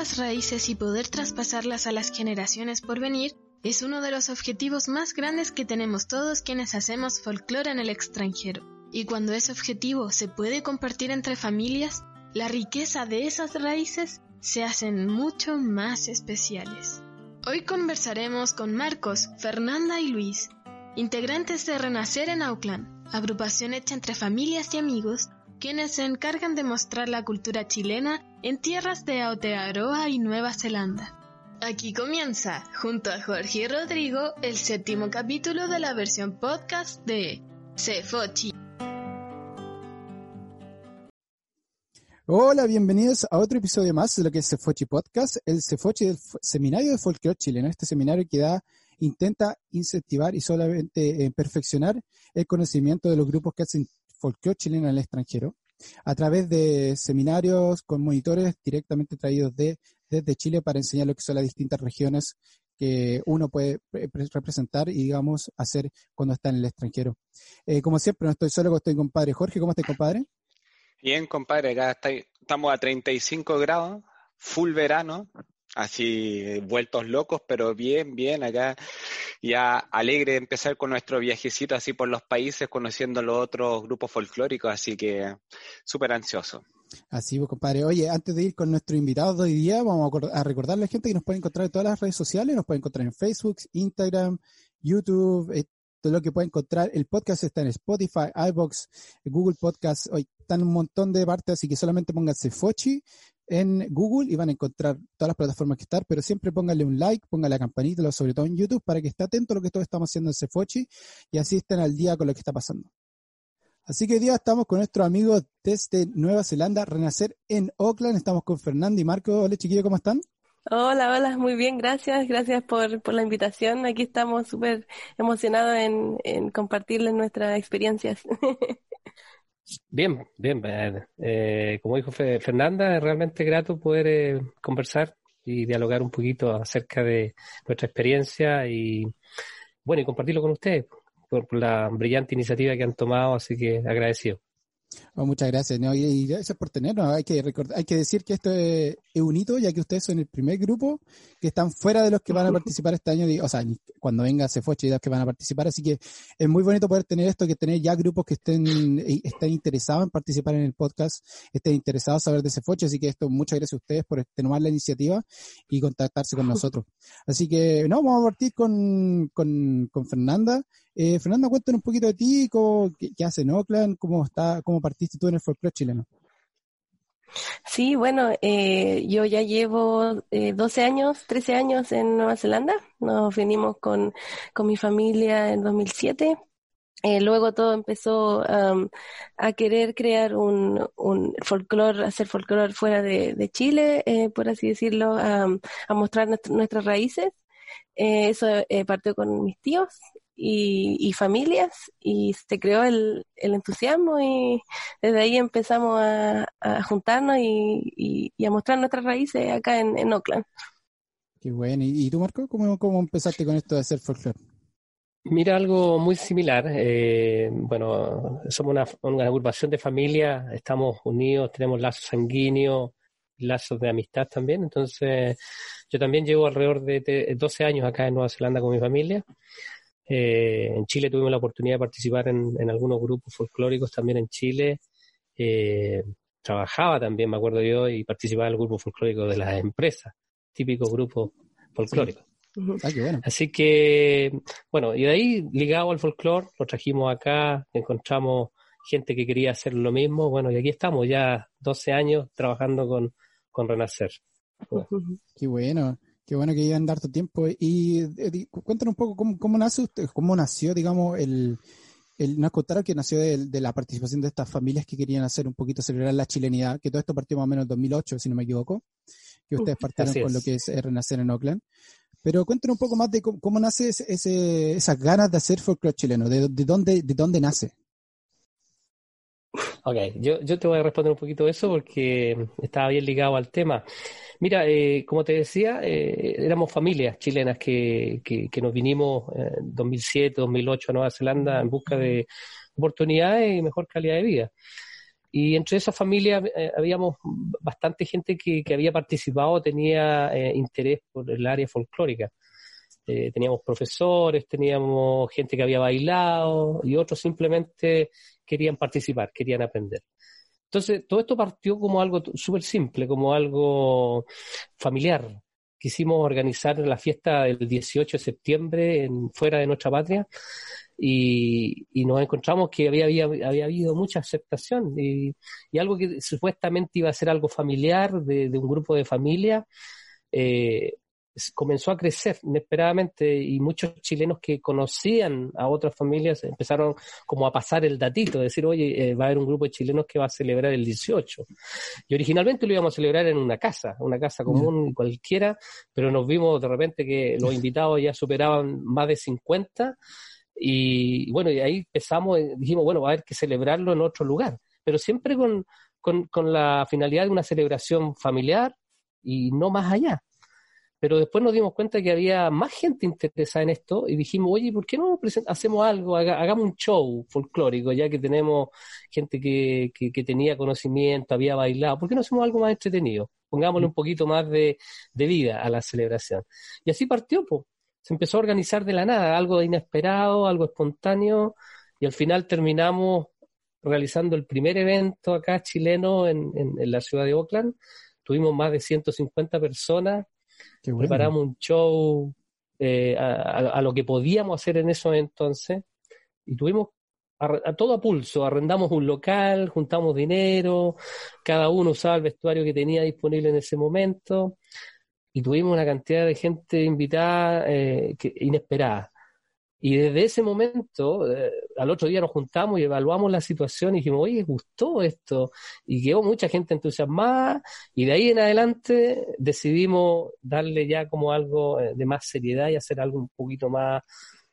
Las raíces y poder traspasarlas a las generaciones por venir es uno de los objetivos más grandes que tenemos todos quienes hacemos folclore en el extranjero. Y cuando ese objetivo se puede compartir entre familias, la riqueza de esas raíces se hacen mucho más especiales. Hoy conversaremos con Marcos, Fernanda y Luis, integrantes de Renacer en Auckland, agrupación hecha entre familias y amigos, quienes se encargan de mostrar la cultura chilena en tierras de Aotearoa y Nueva Zelanda. Aquí comienza, junto a Jorge y Rodrigo, el séptimo capítulo de la versión podcast de Cefochi. Hola, bienvenidos a otro episodio más de lo que es Cefochi Podcast, el Cefochi del Seminario de Folclore Chileno. Este seminario que intenta incentivar y solamente eh, perfeccionar el conocimiento de los grupos que hacen folclore chileno en el extranjero a través de seminarios con monitores directamente traídos de desde Chile para enseñar lo que son las distintas regiones que uno puede representar y, digamos, hacer cuando está en el extranjero. Eh, como siempre, no estoy solo, estoy con compadre Jorge. ¿Cómo estás, compadre? Bien, compadre, acá estamos a 35 grados, full verano, así vueltos locos, pero bien, bien, acá ya alegre de empezar con nuestro viajecito así por los países, conociendo los otros grupos folclóricos, así que súper ansioso. Así, pues, compadre. Oye, antes de ir con nuestro invitado de hoy día, vamos a, recordarle a la gente que nos puede encontrar en todas las redes sociales, nos puede encontrar en Facebook, Instagram, YouTube, eh, todo lo que puede encontrar. El podcast está en Spotify, iBox, Google Podcast. Hoy están un montón de partes, así que solamente pónganse Fochi en Google y van a encontrar todas las plataformas que están, pero siempre pónganle un like, pónganle la campanita, sobre todo en YouTube, para que esté atento a lo que todos estamos haciendo en Cefochi y así estén al día con lo que está pasando. Así que hoy día estamos con nuestro amigo desde Nueva Zelanda, Renacer en Auckland. Estamos con Fernando y Marco. Hola chiquillos, ¿cómo están? Hola, hola, muy bien, gracias, gracias por, por la invitación. Aquí estamos súper emocionados en, en compartirles nuestras experiencias. Bien, bien. Eh, como dijo Fernanda, es realmente grato poder eh, conversar y dialogar un poquito acerca de nuestra experiencia y, bueno, y compartirlo con ustedes por la brillante iniciativa que han tomado, así que agradecido. Oh, muchas gracias, y, gracias por tenernos. Hay que hay que decir que esto es, un hito, ya que ustedes son el primer grupo que están fuera de los que van a participar este año, o sea, cuando venga se fue que van a participar, así que es muy bonito poder tener esto, que tener ya grupos que estén, eh, estén interesados en participar en el podcast, estén interesados en saber de Cefoche, así que esto, muchas gracias a ustedes por tomar la iniciativa y contactarse con nosotros. Así que, no, vamos a partir con, con, con Fernanda. Eh, Fernanda, cuéntanos un poquito de ti, qué, hace en Oakland, cómo está, cómo partiste tú en el folclore chileno. Sí, bueno, eh, yo ya llevo eh, 12 años, 13 años en Nueva Zelanda. Nos venimos con, con mi familia en 2007. Eh, luego todo empezó a querer crear un, un folclore, hacer folclore fuera de, Chile, eh, por así decirlo, a mostrar nuestras raíces. eso partió con mis tíos y, familias y se creó el, el, entusiasmo y desde ahí empezamos a, juntarnos y, a mostrar nuestras raíces acá en, en Oakland. Qué bueno. ¿Y, tú, Marco, cómo, cómo empezaste con esto de hacer folclore? Mira, algo muy similar. Eh, bueno, somos una, una, agrupación de familia, estamos unidos, tenemos lazos sanguíneos, lazos de amistad también. Entonces, yo también llevo alrededor de 12 años acá en Nueva Zelanda con mi familia. Eh, en Chile tuvimos la oportunidad de participar en, algunos grupos folclóricos también en Chile. Eh, trabajaba también, me acuerdo yo, y participaba en el grupo folclórico de las empresas, típico grupo folclórico. Ah, Así que, bueno, y de ahí, ligado al folclore, lo trajimos acá, encontramos gente que quería hacer lo mismo, bueno, y aquí estamos ya 12 años trabajando con, con Renacer. Qué bueno. Qué bueno que llevan tu tiempo. Y, eh, cuéntanos un poco cómo, nace usted, cómo nació, digamos, el, nos contaron que nació de, la participación de estas familias que querían hacer un poquito celebrar la chilenidad, que todo esto partió más o menos en 2008, si no me equivoco, que ustedes partieron con lo que es Renacer en Oakland. Pero cuéntenos un poco más de cómo, nace ese, esas ganas de hacer folclore chileno, de, dónde, de dónde nace. Ok, yo, yo te voy a responder un poquito eso porque estaba bien ligado al tema. Mira, eh, como te decía, eh, éramos familias chilenas que, que, nos vinimos en 2007, 2008 a Nueva Zelanda en busca de oportunidades y mejor calidad de vida. Y entre esas familias eh, habíamos bastante gente que, que había participado, tenía interés por el área folclórica. Teníamos profesores, teníamos gente que había bailado y otros simplemente querían participar, querían aprender. Entonces, todo esto partió como algo súper simple, como algo familiar. Quisimos organizar la fiesta del 18 de septiembre en, fuera de nuestra patria y, nos encontramos que había, había, habido mucha aceptación y, algo que supuestamente iba a ser algo familiar de, un grupo de familia, eh, comenzó a crecer inesperadamente y muchos chilenos que conocían a otras familias empezaron como a pasar el datito, decir, oye, eh, va a haber un grupo de chilenos que va a celebrar el 18. Y originalmente lo íbamos a celebrar en una casa, una casa común cualquiera, pero nos vimos de repente que los invitados ya superaban más de 50 y bueno, y ahí empezamos, dijimos, bueno, va a haber que celebrarlo en otro lugar, pero siempre con, con la finalidad de una celebración familiar y no más allá. Pero después nos dimos cuenta que había más gente interesada en esto y dijimos, oye, ¿por qué no hacemos algo? hagamos un show folclórico, ya que tenemos gente que, que, tenía conocimiento, había bailado. ¿Por qué no hacemos algo más entretenido? Pongámosle un poquito más de, de vida a la celebración. Y así partió, pues. Se empezó a organizar de la nada, algo inesperado, algo espontáneo, y al final terminamos realizando el primer evento acá chileno en, en, en la ciudad de Oakland. Tuvimos más de 150 personas Preparamos un show eh, a, lo que podíamos hacer en esos entonces y tuvimos a, todo a pulso, arrendamos un local, juntamos dinero, cada uno usaba el vestuario que tenía disponible en ese momento y tuvimos una cantidad de gente invitada eh, inesperada. Y desde ese momento, eh, al otro día nos juntamos y evaluamos la situación y dijimos, oye, gustó esto. Y quedó mucha gente entusiasmada. Y de ahí en adelante decidimos darle ya como algo eh, de más seriedad y hacer algo un poquito más,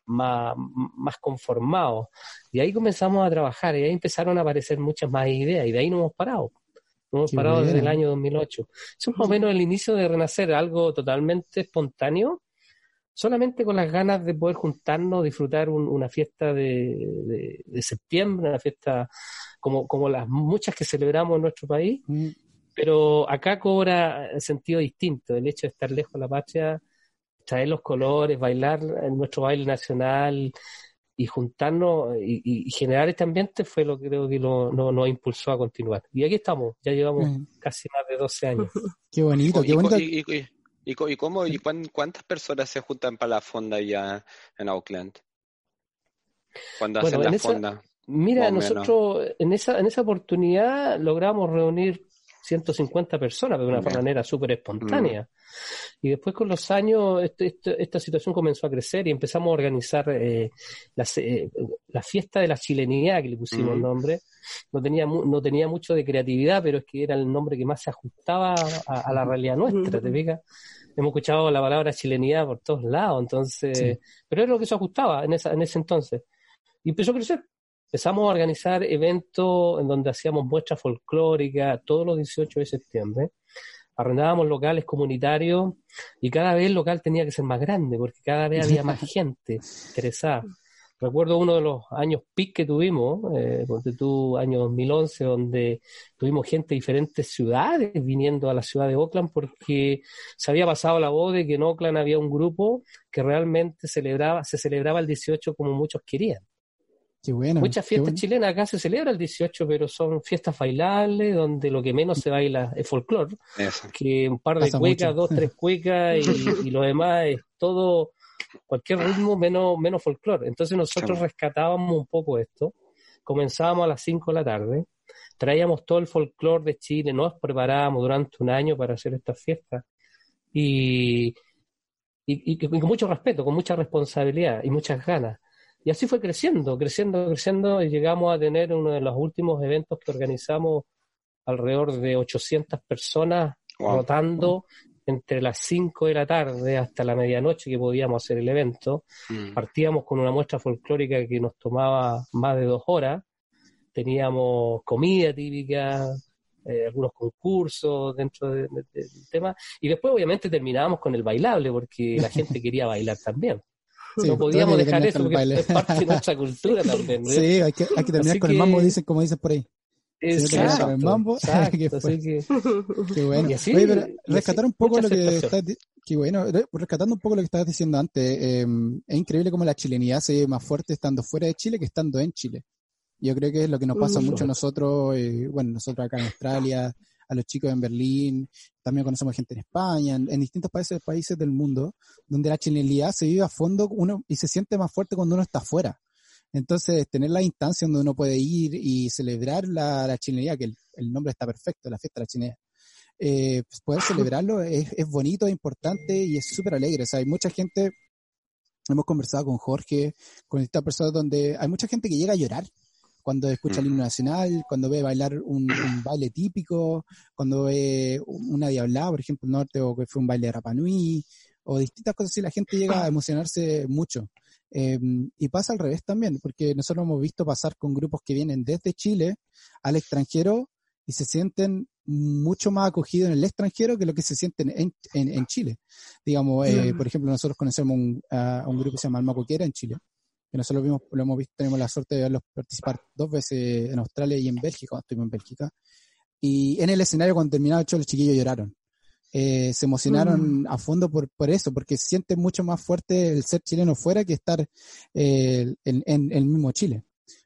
más, más conformado. Y ahí comenzamos a trabajar y ahí empezaron a aparecer muchas más ideas y de ahí no hemos parado. No hemos parado desde el año 2008. Es más o menos el inicio de Renacer, algo totalmente espontáneo solamente con las ganas de poder juntarnos, disfrutar una fiesta de, septiembre, una fiesta como, como las muchas que celebramos en nuestro país, mm. pero acá cobra sentido distinto, el hecho de estar lejos de la patria, traer los colores, bailar en nuestro baile nacional y juntarnos y, generar este ambiente fue lo que creo que lo, nos impulsó a continuar. Y aquí estamos, ya llevamos mm. casi más de 12 años. Qué bonito, qué bonito. ¿Y, y cómo y cuántas personas se juntan para la fonda ya en Auckland? Cuando hacen la fonda. Mira, nosotros en esa, en esa oportunidad logramos reunir 150 personas de una manera súper espontánea. Mm. Y después con los años este, este, esta situación comenzó a crecer y empezamos a organizar eh, eh, la fiesta de la chilenidad, que le pusimos el mm. nombre. No tenía, no tenía mucho de creatividad, pero es que era el nombre que más se ajustaba a, la realidad nuestra, ¿te fijas? Hemos escuchado la palabra chilenidad por todos lados, entonces, pero era lo que se ajustaba en, esa, en ese entonces. Y empezó a crecer. Empezamos a organizar eventos en donde hacíamos muestras folclóricas todos los 18 de septiembre. Arrendábamos locales comunitarios y cada vez el local tenía que ser más grande porque cada vez había más gente interesada. Recuerdo uno de los años PIC que tuvimos, eh, tú, año 2011, donde tuvimos gente de diferentes ciudades viniendo a la ciudad de Oakland porque se había pasado la voz de que en Oakland había un grupo que realmente celebraba, se celebraba el 18 como muchos querían. Muchas fiestas chilenas acá se celebra el 18, pero son fiestas bailables donde lo que menos se baila es folclore. Que un par de cuecas, dos, tres cuecas y, lo demás es todo, cualquier ritmo menos, menos folclore. Entonces nosotros rescatábamos un poco esto. Comenzábamos a las 5 de la tarde, traíamos todo el folclore de Chile, nos preparábamos durante un año para hacer estas fiestas. Y, y, y, con mucho respeto, con mucha responsabilidad y muchas ganas. Y así fue creciendo, creciendo, creciendo, y llegamos a tener uno de los últimos eventos que organizamos alrededor de 800 personas rotando entre las 5 de la tarde hasta la medianoche que podíamos hacer el evento. Mm. Partíamos con una muestra folclórica que nos tomaba más de dos horas. Teníamos comida típica, eh, algunos concursos dentro del tema. Y después, obviamente, terminábamos con el bailable, porque la gente quería bailar también no podíamos dejar eso porque es parte de nuestra cultura también. Sí, hay que, hay que terminar con el mambo, dicen, como dicen por ahí. Exacto, el mambo, exacto, así que... Qué bueno. Así, Oye, pero rescatar un poco lo que estás, qué bueno, rescatando un poco lo que estabas diciendo antes, eh, es increíble cómo la chilenidad se ve más fuerte estando fuera de Chile que estando en Chile. Yo creo que es lo que nos pasa mucho a nosotros, eh, bueno, nosotros acá en Australia, a los chicos en Berlín, también conocemos gente en España, en, distintos países, países del mundo, donde la chilenidad se vive a fondo uno y se siente más fuerte cuando uno está afuera. Entonces, tener la instancia donde uno puede ir y celebrar la, la chilenidad, que el, nombre está perfecto, la fiesta de la chilenidad, eh, pues poder celebrarlo es, es bonito, es importante y es súper alegre. O sea, hay mucha gente, hemos conversado con Jorge, con esta persona donde hay mucha gente que llega a llorar cuando escucha el himno nacional, cuando ve bailar un, baile típico, cuando ve una diablada, por ejemplo, el norte, o que fue un baile de Rapanui, o distintas cosas así, la gente llega a emocionarse mucho. Em, y pasa al revés también, porque nosotros hemos visto pasar con grupos que vienen desde Chile al extranjero y se sienten mucho más acogidos en el extranjero que lo que se sienten en, en, Chile. Digamos, eh, por ejemplo, nosotros conocemos un, a un grupo que se llama Alma Coquera en Chile, que nosotros lo, vimos, lo hemos visto, tenemos la suerte de verlos participar dos veces en Australia y en Bélgica, cuando estuvimos en Bélgica. Y en el escenario, cuando terminaba el show, los chiquillos lloraron. Eh, se emocionaron mm. a fondo por, por eso, porque se siente mucho más fuerte el ser chileno fuera que estar eh, en, en, el mismo Chile.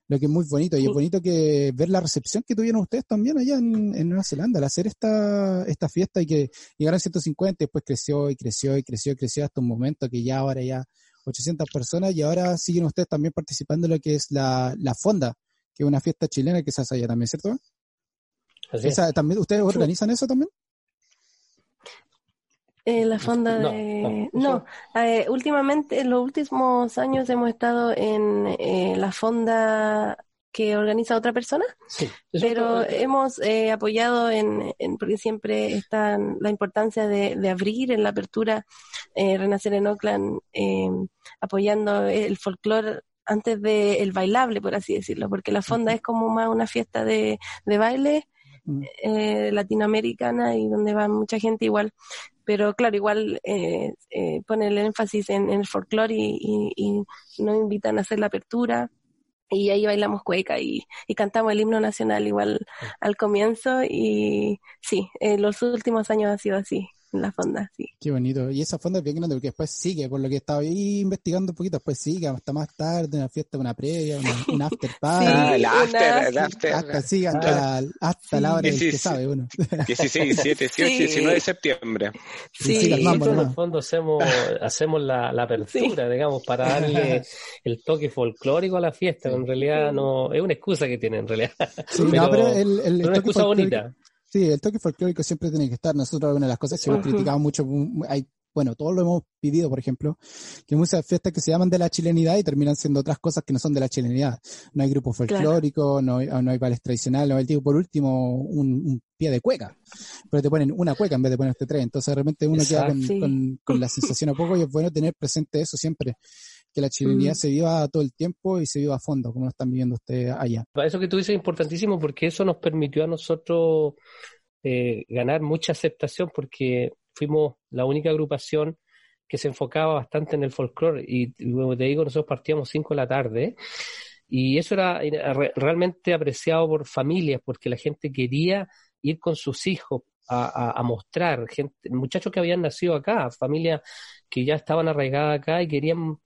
Lo que es muy bonito, y es bonito que ver la recepción que tuvieron ustedes también allá en, en Nueva Zelanda al hacer esta, esta fiesta y que llegaron a 150 y después creció y creció y creció y creció hasta un momento que ya ahora ya 800 personas y ahora siguen ustedes también participando en lo que es la, la Fonda, que es una fiesta chilena que se hace allá también, ¿cierto? también, ¿Ustedes organizan eso también? Eh, la fonda de... No, eh, últimamente, en los últimos años hemos estado en eh, la fonda que organiza otra persona, pero hemos eh, apoyado en, porque siempre está la importancia de, abrir en la apertura, eh, Renacer en Oakland, em, apoyando el folclore antes del bailable, por así decirlo, porque la fonda es como más una fiesta de, de baile mm. eh, latinoamericana y donde va mucha gente igual. Pero claro, igual eh, pone el énfasis en, el folclore y, y, y nos invitan a hacer la apertura y ahí bailamos cueca y, y, cantamos el himno nacional igual al comienzo y sí, en los últimos años ha sido así la fonda, sí. Qué bonito. Y esa fonda es bien grande porque después sigue, por lo que estaba ahí investigando un poquito, después sigue hasta más tarde, una fiesta, una previa, una, un after party. ah, el after, el after. Hasta, sigue hasta, hasta la hora del que sabe uno. 16, 17, 18, 19 de septiembre. Sí, sí nosotros en el fondo hacemos, hacemos la, la apertura, digamos, para darle el toque folclórico a la fiesta, en realidad no, es una excusa que tiene en realidad. Sí, pero, no, pero el, el, una excusa bonita. Sí, el toque folclórico siempre tiene que estar. Nosotros, una de las cosas que hemos criticado mucho, hay, bueno, todos lo hemos vivido, por ejemplo, que hay muchas fiestas que se llaman de la chilenidad y terminan siendo otras cosas que no son de la chilenidad. No hay grupos folclóricos, no, hay, no hay bailes tradicionales, no hay, digo, por último, un, pie de cueca. Pero te ponen una cueca en vez de ponerte tres. Entonces, realmente uno queda con, con, la sensación a poco y es bueno tener presente eso siempre que la chilenidad mm. se viva todo el tiempo y se viva a fondo, como lo están viviendo ustedes allá. Eso que tú dices es importantísimo porque eso nos permitió a nosotros eh, ganar mucha aceptación porque fuimos la única agrupación que se enfocaba bastante en el folclore y, como te digo, nosotros partíamos 5 de la tarde y eso era, realmente apreciado por familias porque la gente quería ir con sus hijos a, a, mostrar, gente, muchachos que habían nacido acá, familias que ya estaban arraigadas acá y querían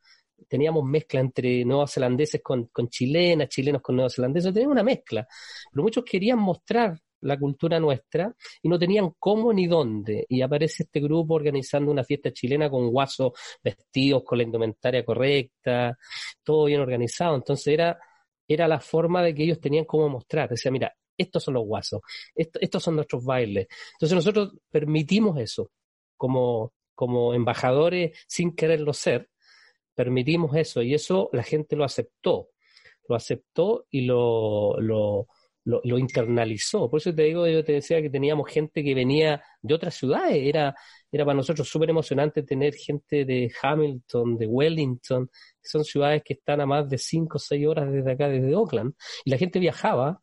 teníamos mezcla entre neozelandeses con, con chilenas, chilenos con neozelandeses, teníamos una mezcla. Pero muchos querían mostrar la cultura nuestra y no tenían cómo ni dónde. Y aparece este grupo organizando una fiesta chilena con guasos vestidos, con la indumentaria correcta, todo bien organizado. Entonces era, era la forma de que ellos tenían cómo mostrar. Decía, mira, estos son los guasos, estos son nuestros bailes. Entonces nosotros permitimos eso como, como embajadores sin quererlo ser permitimos eso y eso la gente lo aceptó, lo aceptó y lo, lo, lo, internalizó. Por eso te digo, yo te decía que teníamos gente que venía de otras ciudades, era, era para nosotros súper emocionante tener gente de Hamilton, de Wellington, que son ciudades que están a más de 5 o 6 horas desde acá, desde Oakland, y la gente viajaba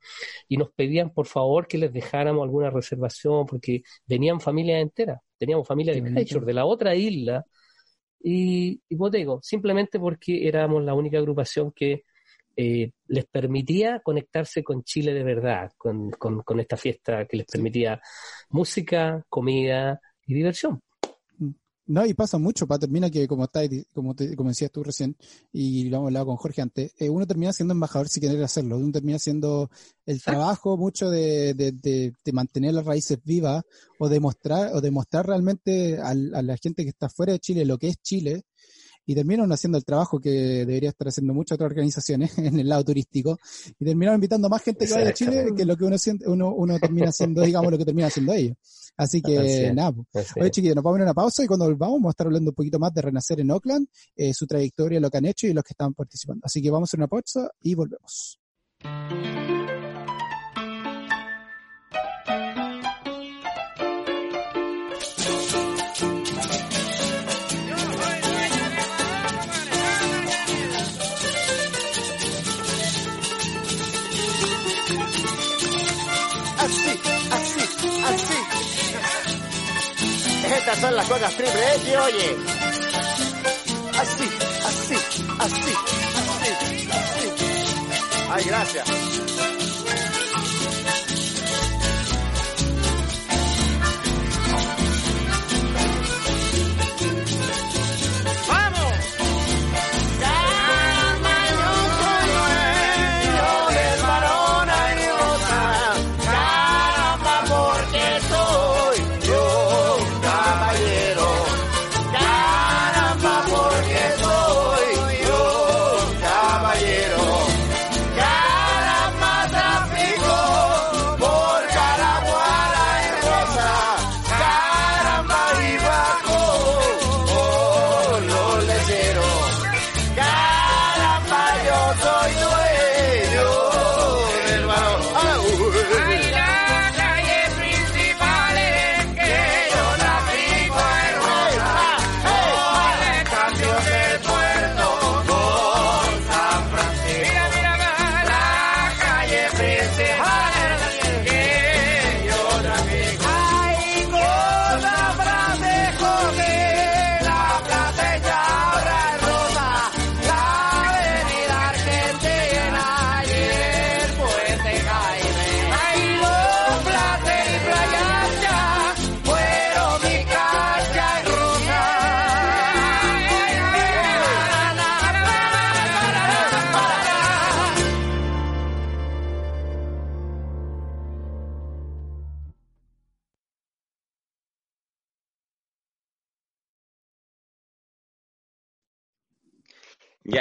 y nos pedían por favor que les dejáramos alguna reservación, porque venían familias enteras, teníamos familias de Christchurch, de la otra isla, y, y digo, simplemente porque éramos la única agrupación que eh, les permitía conectarse con Chile de verdad, con, con, esta fiesta que les permitía música, comida y diversión. No, y pasa mucho, para termina que como está, como, te, como decías tú recién, y lo hemos hablado con Jorge antes, eh, uno termina siendo embajador si quiere hacerlo, uno termina siendo el trabajo mucho de, de, de, mantener las raíces vivas o demostrar, o demostrar realmente a la gente que está fuera de Chile lo que es Chile, y terminaron haciendo el trabajo que debería estar haciendo muchas otras organizaciones en el lado turístico y terminaron invitando más gente que vaya a Chile que lo que uno, uno, uno termina haciendo, digamos, lo que termina haciendo ellos. Así que nada, pues. oye chiquillos, nos vamos a una pausa y cuando volvamos vamos a estar hablando un poquito más de Renacer en Oakland, eh, su trayectoria, lo que han hecho y los que están participando. Así que vamos a una pausa y volvemos. Estas son las cosas triple X, oye. Así, así, así, así, así. Ay, gracias.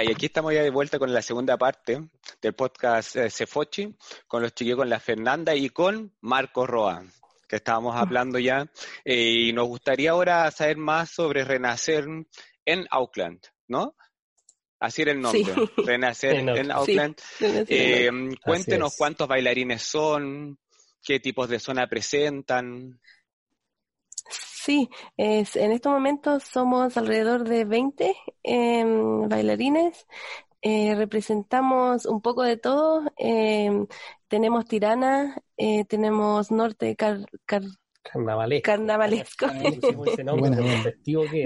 Ya, y aquí estamos ya de vuelta con la segunda parte del podcast eh, Cefochi, con los chiquillos, con la Fernanda y con Marco Roa, que estábamos ah. hablando ya. Eh, y nos gustaría ahora saber más sobre Renacer en Auckland, ¿no? Así era el nombre, Renacer en, Auckland. Eh, cuéntenos cuántos bailarines son, qué tipos de zona presentan. Sí, es, en estos momentos somos alrededor de 20 em, bailarines. Eh, representamos un poco de todo. Em, tenemos Tirana, eh, tenemos Norte car, Carnavalesco. Carnavalesco.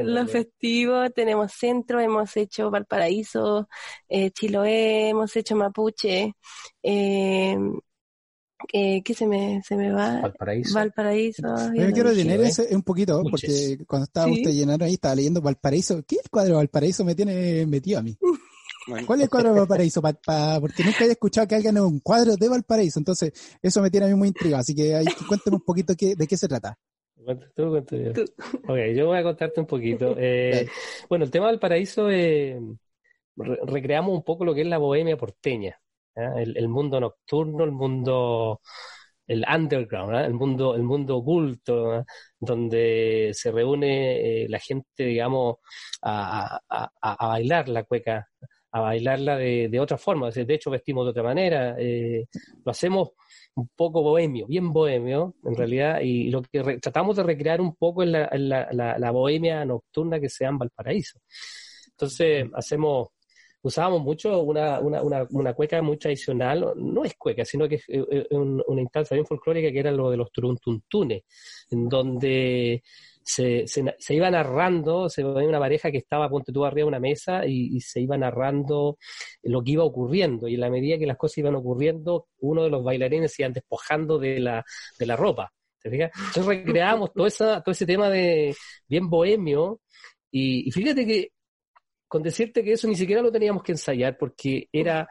Lo festivo, tenemos centro, hemos hecho Valparaíso, eh, Chiloé, hemos hecho Mapuche, eh, eh, ¿Qué se me, se me va? Valparaíso. Valparaíso. Yo quiero llenar ese un poquito, porque cuando estaba usted llenando ahí, estaba leyendo Valparaíso. ¿Qué el cuadro de Valparaíso me tiene metido a mí? ¿Cuál es el cuadro de Valparaíso? porque nunca había escuchado que alguien un cuadro de Valparaíso, entonces eso me tiene a mí muy intrigado. Así que ahí cuéntame un poquito qué, de qué se trata. Tú, cuento yo. Ok, yo voy a contarte un poquito. Eh, bueno, el tema del paraíso, eh, recreamos un poco lo que es la bohemia porteña el, mundo nocturno, el mundo el underground, el mundo, el mundo oculto, donde se reúne eh, la gente, digamos, a, bailar la cueca, a bailarla de, de otra forma. De hecho, vestimos de otra manera. Eh, lo hacemos un poco bohemio, bien bohemio, en realidad, y lo que tratamos de recrear un poco es la, la, la, bohemia nocturna que se da en Valparaíso. Entonces, hacemos usábamos mucho una, una, una, cueca muy tradicional, no es cueca, sino que es, una instancia bien folclórica que era lo de los turuntuntunes, en donde se, se, iba narrando, se veía una pareja que estaba, ponte tú arriba de una mesa y, se iba narrando lo que iba ocurriendo, y en la medida que las cosas iban ocurriendo, uno de los bailarines se iban despojando de la, de la ropa. ¿te fijas? Entonces recreamos todo, esa, todo ese tema de bien bohemio, y fíjate que con decirte que eso ni siquiera lo teníamos que ensayar porque era,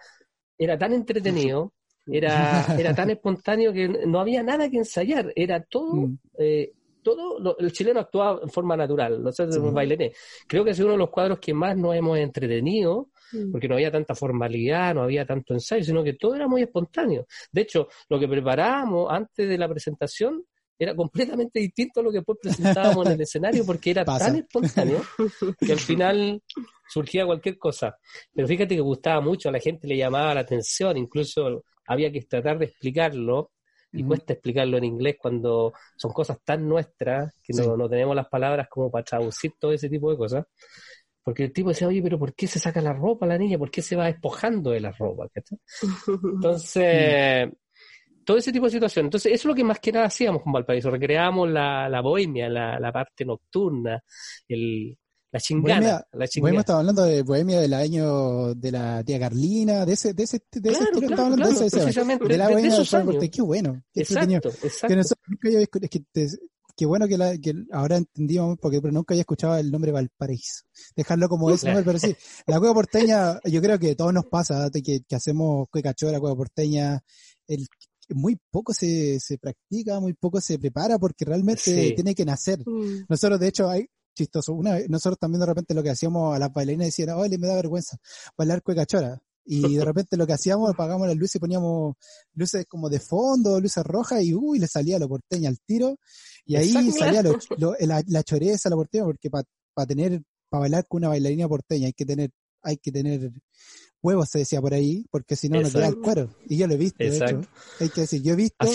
era tan entretenido, era, era tan espontáneo que no había nada que ensayar, era todo, mm. eh, todo el chileno actuaba en forma natural, nosotros sí. Creo que es uno de los cuadros que más nos hemos entretenido, mm. porque no había tanta formalidad, no había tanto ensayo, sino que todo era muy espontáneo. De hecho, lo que preparábamos antes de la presentación era completamente distinto a lo que después presentábamos en el escenario porque era tan espontáneo que al final surgía cualquier cosa. Pero fíjate que gustaba mucho, a la gente le llamaba la atención, incluso había que tratar de explicarlo y cuesta explicarlo en inglés cuando son cosas tan nuestras que no, no, tenemos las palabras como para traducir todo ese tipo de cosas. Porque el tipo decía, oye, pero ¿por qué se saca la ropa la niña? ¿Por qué se va despojando de la ropa? Entonces, todo ese tipo de situaciones. Entonces, eso es lo que más que nada hacíamos con Valparaíso. Recreábamos la, la bohemia, la, la parte nocturna, el, la chingana. la chingana. Bohemia estaba hablando de Bohemia del año de la tía Carlina, de ese, de ese, de ese estilo estaba hablando de, ese, de, la Bohemia de Qué bueno. Qué exacto, exacto. Que nunca había, es que te, qué bueno que, la, que ahora entendíamos, porque pero nunca había escuchado el nombre Valparaíso. Dejarlo como nombre, pero sí, la cueva porteña, yo creo que todo nos pasa, que, que hacemos cuecachora, cueva porteña, el muy poco se, se practica, muy poco se prepara porque realmente tiene que nacer. Mm. Nosotros, de hecho, hay chistoso. Una nosotros también de repente lo que hacíamos a las bailarinas decían, oye, me da vergüenza bailar cuecachora. Y de repente lo que hacíamos, apagamos las luces y poníamos luces como de fondo, luces rojas, y uy, le salía lo porteña al tiro. Y ahí salía la, la, choreza, la porteña, porque para tener, para bailar con una bailarina porteña hay que tener, hay que tener huevos, se decía por ahí, porque si no, no queda el cuero. Y yo lo he visto, de hecho. Hay que decir, yo he visto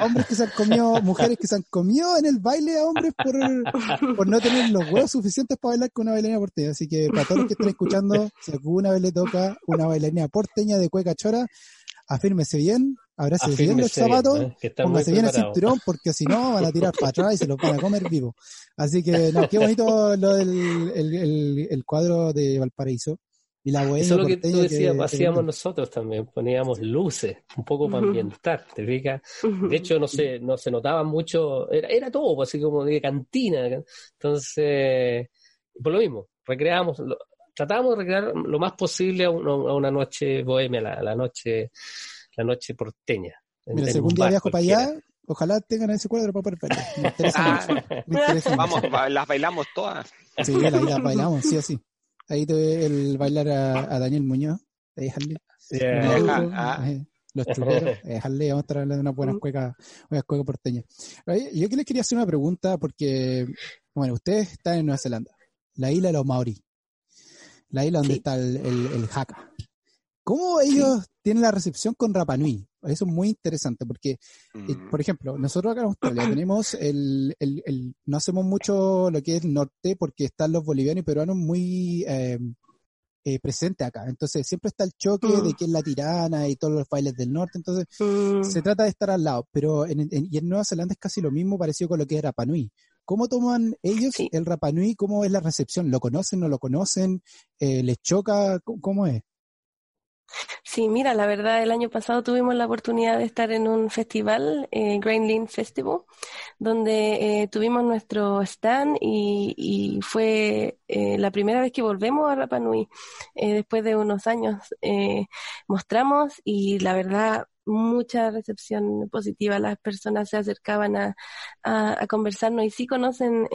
hombres que se han comido, mujeres que se han comido en el baile a hombres por, por no tener los huevos suficientes para bailar con una bailarina porteña. Así que para todos los que estén escuchando, si alguna vez le toca una bailarina porteña de cueca chora, afírmese bien, abrácese bien los zapatos, ¿eh? póngase bien el cinturón, porque si no van a tirar para atrás y se los van a comer vivo. Así que, no, qué bonito lo del el, el cuadro de Valparaíso. Y la Eso es lo que tú decías, hacíamos nosotros también, poníamos luces, un poco para ambientar, ¿te fijas? De hecho, no se, no se notaba mucho, era, era todo, pues, así como de cantina. Entonces, por lo mismo, recreamos, tratábamos de recrear lo más posible a, una noche bohemia, la, la, noche, la noche porteña. Mira, si algún día viajo para allá, ojalá tengan ese cuadro para poder Me interesa ah. Vamos, las bailamos todas. Sí, las bailamos, sí o sí. Ahí te ve el bailar a, Daniel Muñoz, de Harley. Los truqueros, Harley, vamos a estar hablando de una buena cueca, una cueca porteña. Yo que les quería hacer una pregunta porque, bueno, ustedes están en Nueva Zelanda, la isla de los Maorí, la isla donde está el, el, el Haka. ¿Cómo ellos tienen la recepción con Rapanui? Eso es muy interesante porque, eh, mm. por ejemplo, nosotros acá en Australia tenemos el, el, el, no hacemos mucho lo que es el norte porque están los bolivianos y peruanos muy eh, eh, presentes acá. Entonces siempre está el choque de mm. quién es la tirana y todos los bailes del norte. Entonces mm. se trata de estar al lado. Pero en, y en Nueva Zelanda es casi lo mismo parecido con lo que es Rapanui. ¿Cómo toman ellos el Rapanui? ¿Cómo es la recepción? ¿Lo conocen? ¿No lo conocen? Eh, ¿Les choca? ¿Cómo es? Sí, mira, la verdad, el año pasado tuvimos la oportunidad de estar en un festival, eh, Grain Festival, donde eh, tuvimos nuestro stand y, fue eh, la primera vez que volvemos a Rapa Nui. Eh, después de unos años mostramos y la verdad, mucha recepción positiva. Las personas se acercaban a, a, conversarnos y sí conocen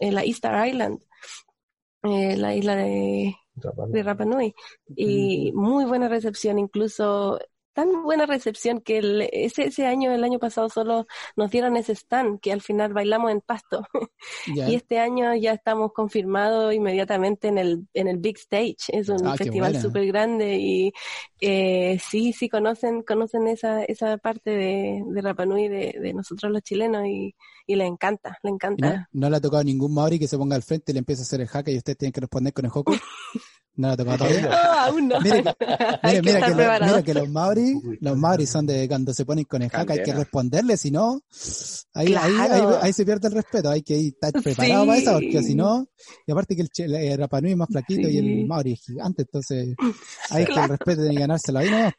la Easter Island, la isla de de Rapa Nui. Y muy buena recepción, incluso tan buena recepción que el, ese, ese año, el año pasado, solo nos dieron ese stand que al final bailamos en pasto. y este año ya estamos confirmados inmediatamente en el, en el Big Stage. Es un Ah, festival súper grande y eh, sí, sí conocen, conocen esa, esa parte de, de Rapa Nui de, de nosotros los chilenos y, y le encanta, le No, encanta. no le ha tocado ningún Maori que se ponga al frente y le empiece a hacer el jaque y ustedes tienen que responder con el Hoku. No le ha tocado todavía. Ah, aún no. Que que, lo- que los Maori, los Maori son de cuando se ponen con el jaca, hay que responderle, si no, ahí, ahí, ahí, Claro. ahí se pierde el respeto, hay que ir- estar preparado para eso, porque Sí. si no, y aparte que el, Che- el Rapa Nui es más flaquito y el Sí. Maori es gigante, entonces hay que el Claro. respeto de ganárselo ahí no.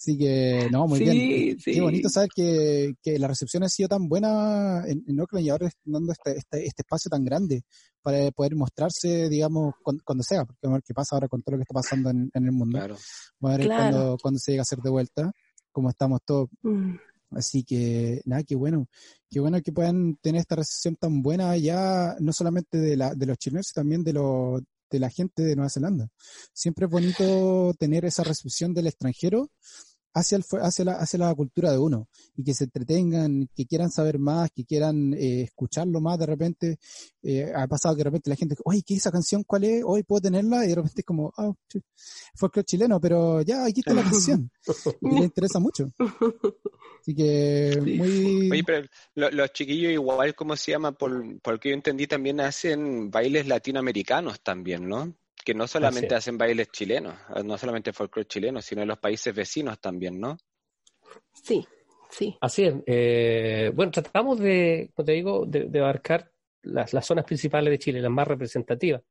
Así que, no, muy Sí, bien. sí. Qué bonito saber que, que la recepción ha sido tan buena en, en Oakland y ahora están dando este, este, este espacio tan grande para poder mostrarse, digamos, cuando, cuando sea, porque vamos a ver qué pasa ahora con todo lo que está pasando en, en el mundo. Claro. Vamos a ver Claro. cuando, cuando se llega a hacer de vuelta, cómo estamos todos. Mm. Así que, nada, qué bueno. Qué bueno que puedan tener esta recepción tan buena ya, no solamente de, la, de los chilenos, sino también de, los de la gente de Nueva Zelanda. Siempre es bonito tener esa recepción del extranjero hacia, el, hacia, la, hacia la cultura de uno y que se entretengan, que quieran saber más, que quieran eh, escucharlo más de repente. Eh, ha pasado que de repente la gente, oye, ¿qué es esa canción? ¿Cuál es? Hoy puedo tenerla y de repente es como, ah, sí, folclore chileno, pero ya aquí está la canción y le interesa mucho. Así que muy... Oye, pero lo- los chiquillos igual, ¿cómo se llama? Por, por lo que yo entendí, también hacen bailes latinoamericanos también, ¿no? Que no solamente hacen bailes chilenos, eh, no solamente folclore chileno, sino en los países vecinos también, ¿no? Sí, sí. Así es. eh, bueno, tratamos de, como te digo, de, de abarcar las, las zonas principales de Chile, las más representativas.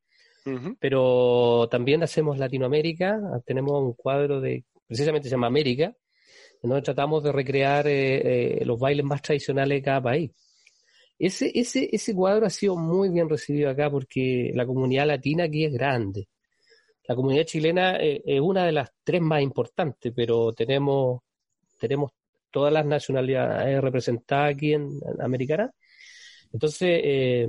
Pero también hacemos Latinoamérica, tenemos un cuadro de, precisamente se llama América, en donde tratamos de recrear eh, eh, los bailes más tradicionales de cada país. Ese, ese, ese cuadro ha sido muy bien recibido acá porque la comunidad latina aquí es grande. La comunidad chilena eh, es una de las tres más importantes, pero tenemos, tenemos todas las nacionalidades representadas aquí en, Americana. Entonces, eh,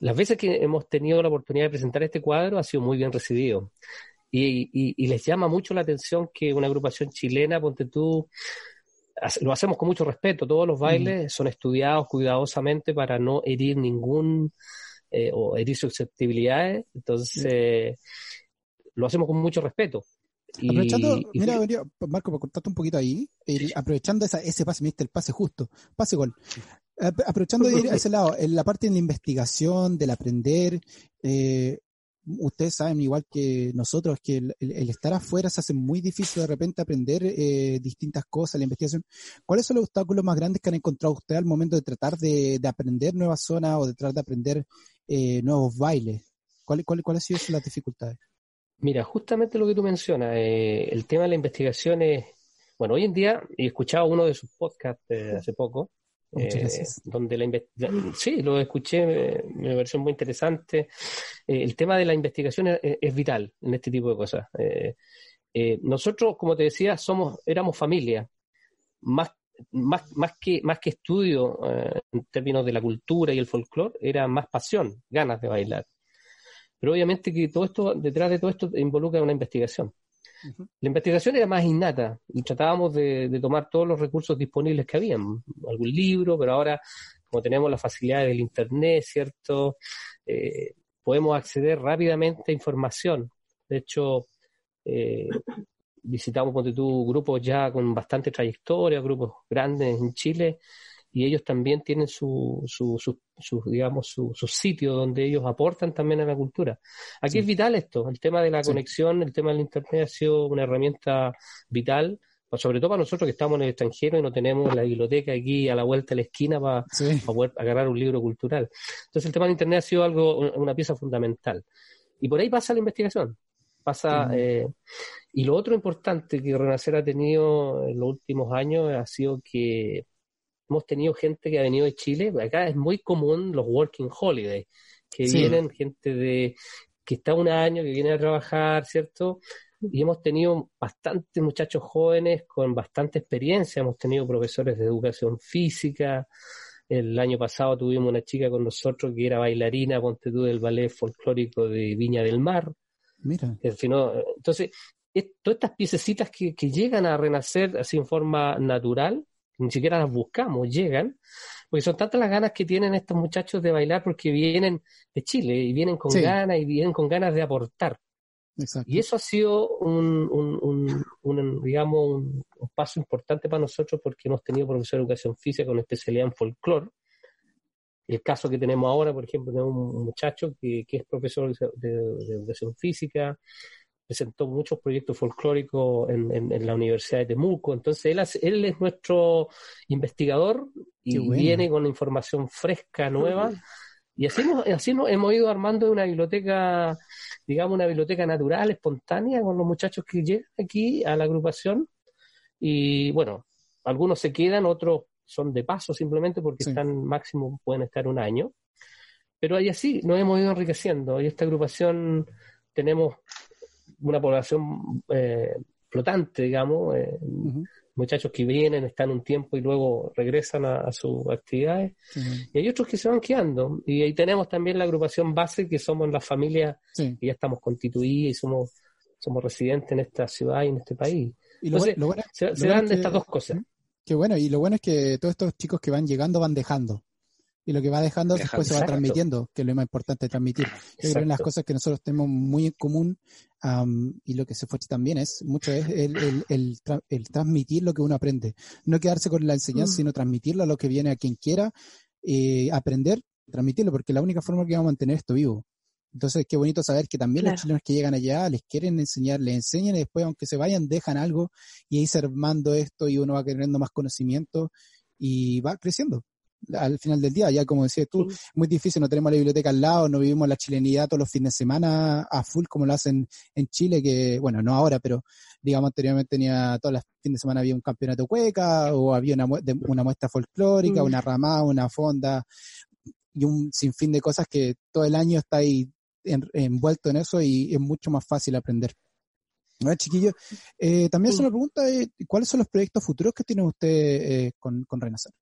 las veces que hemos tenido la oportunidad de presentar este cuadro ha sido muy bien recibido. Y, y- y les llama mucho la atención que una agrupación chilena, ponte tú, lo hacemos con mucho respeto. Todos los bailes son estudiados cuidadosamente para no herir ningún eh, o herir susceptibilidades. Entonces, lo hacemos con mucho respeto. Y- Aprovechando, y- mira, venía, Marco, para cortarte un poquito ahí, el- aprovechando esa, ese pase, me diste el pase justo, pase gol. Ap- Aprovechando de ir a ese lado, en la parte de la investigación, del aprender, eh, ustedes saben igual que nosotros que el, estar afuera se hace muy difícil de repente aprender eh, distintas cosas, la investigación. ¿Cuáles son los obstáculos más grandes que han encontrado ustedes al momento de tratar de, de aprender nuevas zonas o de tratar de aprender eh, nuevos bailes? ¿Cuáles cuál, cuáles han sido las dificultades? Mira, justamente lo que tú mencionas, eh, el tema de la investigación es, bueno, hoy en día, y he escuchado uno de sus podcasts eh, hace poco, Muchas eh, gracias. donde la sí, lo escuché, eh, me pareció muy interesante. Eh, el tema de la investigación es, es vital en este tipo de cosas. Eh, nosotros, como te decía, somos, éramos familia, más, más, más que, más que estudio en términos de la cultura y el folclore, era más pasión, ganas de bailar. Pero obviamente que todo esto, detrás de todo esto involucra una investigación. La investigación era más innata y tratábamos de, tomar todos los recursos disponibles que habían, algún libro, pero ahora, como tenemos la facilidad del Internet, ¿cierto? Eh, podemos acceder rápidamente a información. De hecho, eh, visitamos, ponte grupos ya con bastante trayectoria, grupos grandes en Chile, y ellos también tienen su, su, su, su, digamos, su, su sitio donde ellos aportan también a la cultura. Aquí Sí. es vital esto, el tema de la Sí. conexión, el tema del Internet ha sido una herramienta vital, pues sobre todo para nosotros que estamos en el extranjero y no tenemos la biblioteca aquí a la vuelta de la esquina para Sí. poder agarrar un libro cultural. Entonces el tema del Internet ha sido algo, una pieza fundamental. Y por ahí pasa la investigación. Pasa, eh, y lo otro importante que Renacer ha tenido en los últimos años ha sido que hemos tenido gente que ha venido de Chile. Acá es muy común los working holidays, que Sí. vienen gente de que está un año, que viene a trabajar, ¿cierto? Y hemos tenido bastantes muchachos jóvenes con bastante experiencia. Hemos tenido profesores de educación física. El año pasado tuvimos una chica con nosotros que era bailarina, ponte tú, del ballet folclórico de Viña del Mar. Mira. ¿no? Entonces, es- todas estas piececitas que, que llegan a renacer así en forma natural, ni siquiera las buscamos, llegan, porque son tantas las ganas que tienen estos muchachos de bailar porque vienen de Chile y vienen con Sí. ganas y vienen con ganas de aportar. Exacto. Y eso ha sido un, un- un- un, digamos, un, paso importante para nosotros porque hemos tenido profesor de educación física con especialidad en folclore. El caso que tenemos ahora, por ejemplo, tenemos un muchacho que, que es profesor de, de- de educación física, presentó muchos proyectos folclóricos en, en- en la Universidad de Temuco. Entonces, él, hace- él es nuestro investigador y bueno. viene con información fresca, nueva. Y así, hemos- así nos hemos ido armando una biblioteca, digamos, una biblioteca natural, espontánea, con los muchachos que llegan aquí a la agrupación. Y bueno, algunos se quedan, otros son de paso simplemente porque Sí. están máximo, pueden estar un año. Pero ahí así nos hemos ido enriqueciendo. Y esta agrupación tenemos una población eh, flotante, digamos, eh, muchachos que vienen, están un tiempo y luego regresan a, a sus actividades. Y hay otros que se van quedando. Y ahí tenemos también la agrupación base, que somos las familias sí. que ya estamos constituidas y somos, somos residentes en esta ciudad y en este país. Y lo, Entonces, bu- lo bueno, Se, Lo se bueno dan es que- estas dos cosas. Qué bueno, y lo bueno es que todos estos chicos que van llegando van dejando. Y lo que va dejando Dejan, después se va exacto. transmitiendo, que es lo más importante transmitir. Yo creo que una de las cosas que nosotros tenemos muy en común am, y lo que se fue también es mucho es el, el, el, tra- el transmitir lo que uno aprende. No quedarse con la enseñanza, Mm. sino transmitirlo a lo que viene a quien quiera eh, aprender, transmitirlo, porque es la única forma que vamos a mantener esto vivo. Entonces, qué bonito saber que también Claro. los chilenos que llegan allá les quieren enseñar, les enseñan y después, aunque se vayan, dejan algo y ahí se armando esto y uno va teniendo más conocimiento y va creciendo. Al final del día, ya como decías tú, Sí. muy difícil, no tenemos la biblioteca al lado, no vivimos la chilenidad todos los fines de semana a full como lo hacen en Chile, que bueno, no ahora, pero digamos anteriormente tenía todos los fines de semana había un campeonato cueca o había una, de- una muestra folclórica, Mm. una ramada, una fonda y un sinfín de cosas que todo el año está ahí en- envuelto en eso y es mucho más fácil aprender. Bueno, chiquillos, eh, también se Sí. me pregunta eh, cuáles son los proyectos futuros que tienen ustedes con, con Renacer.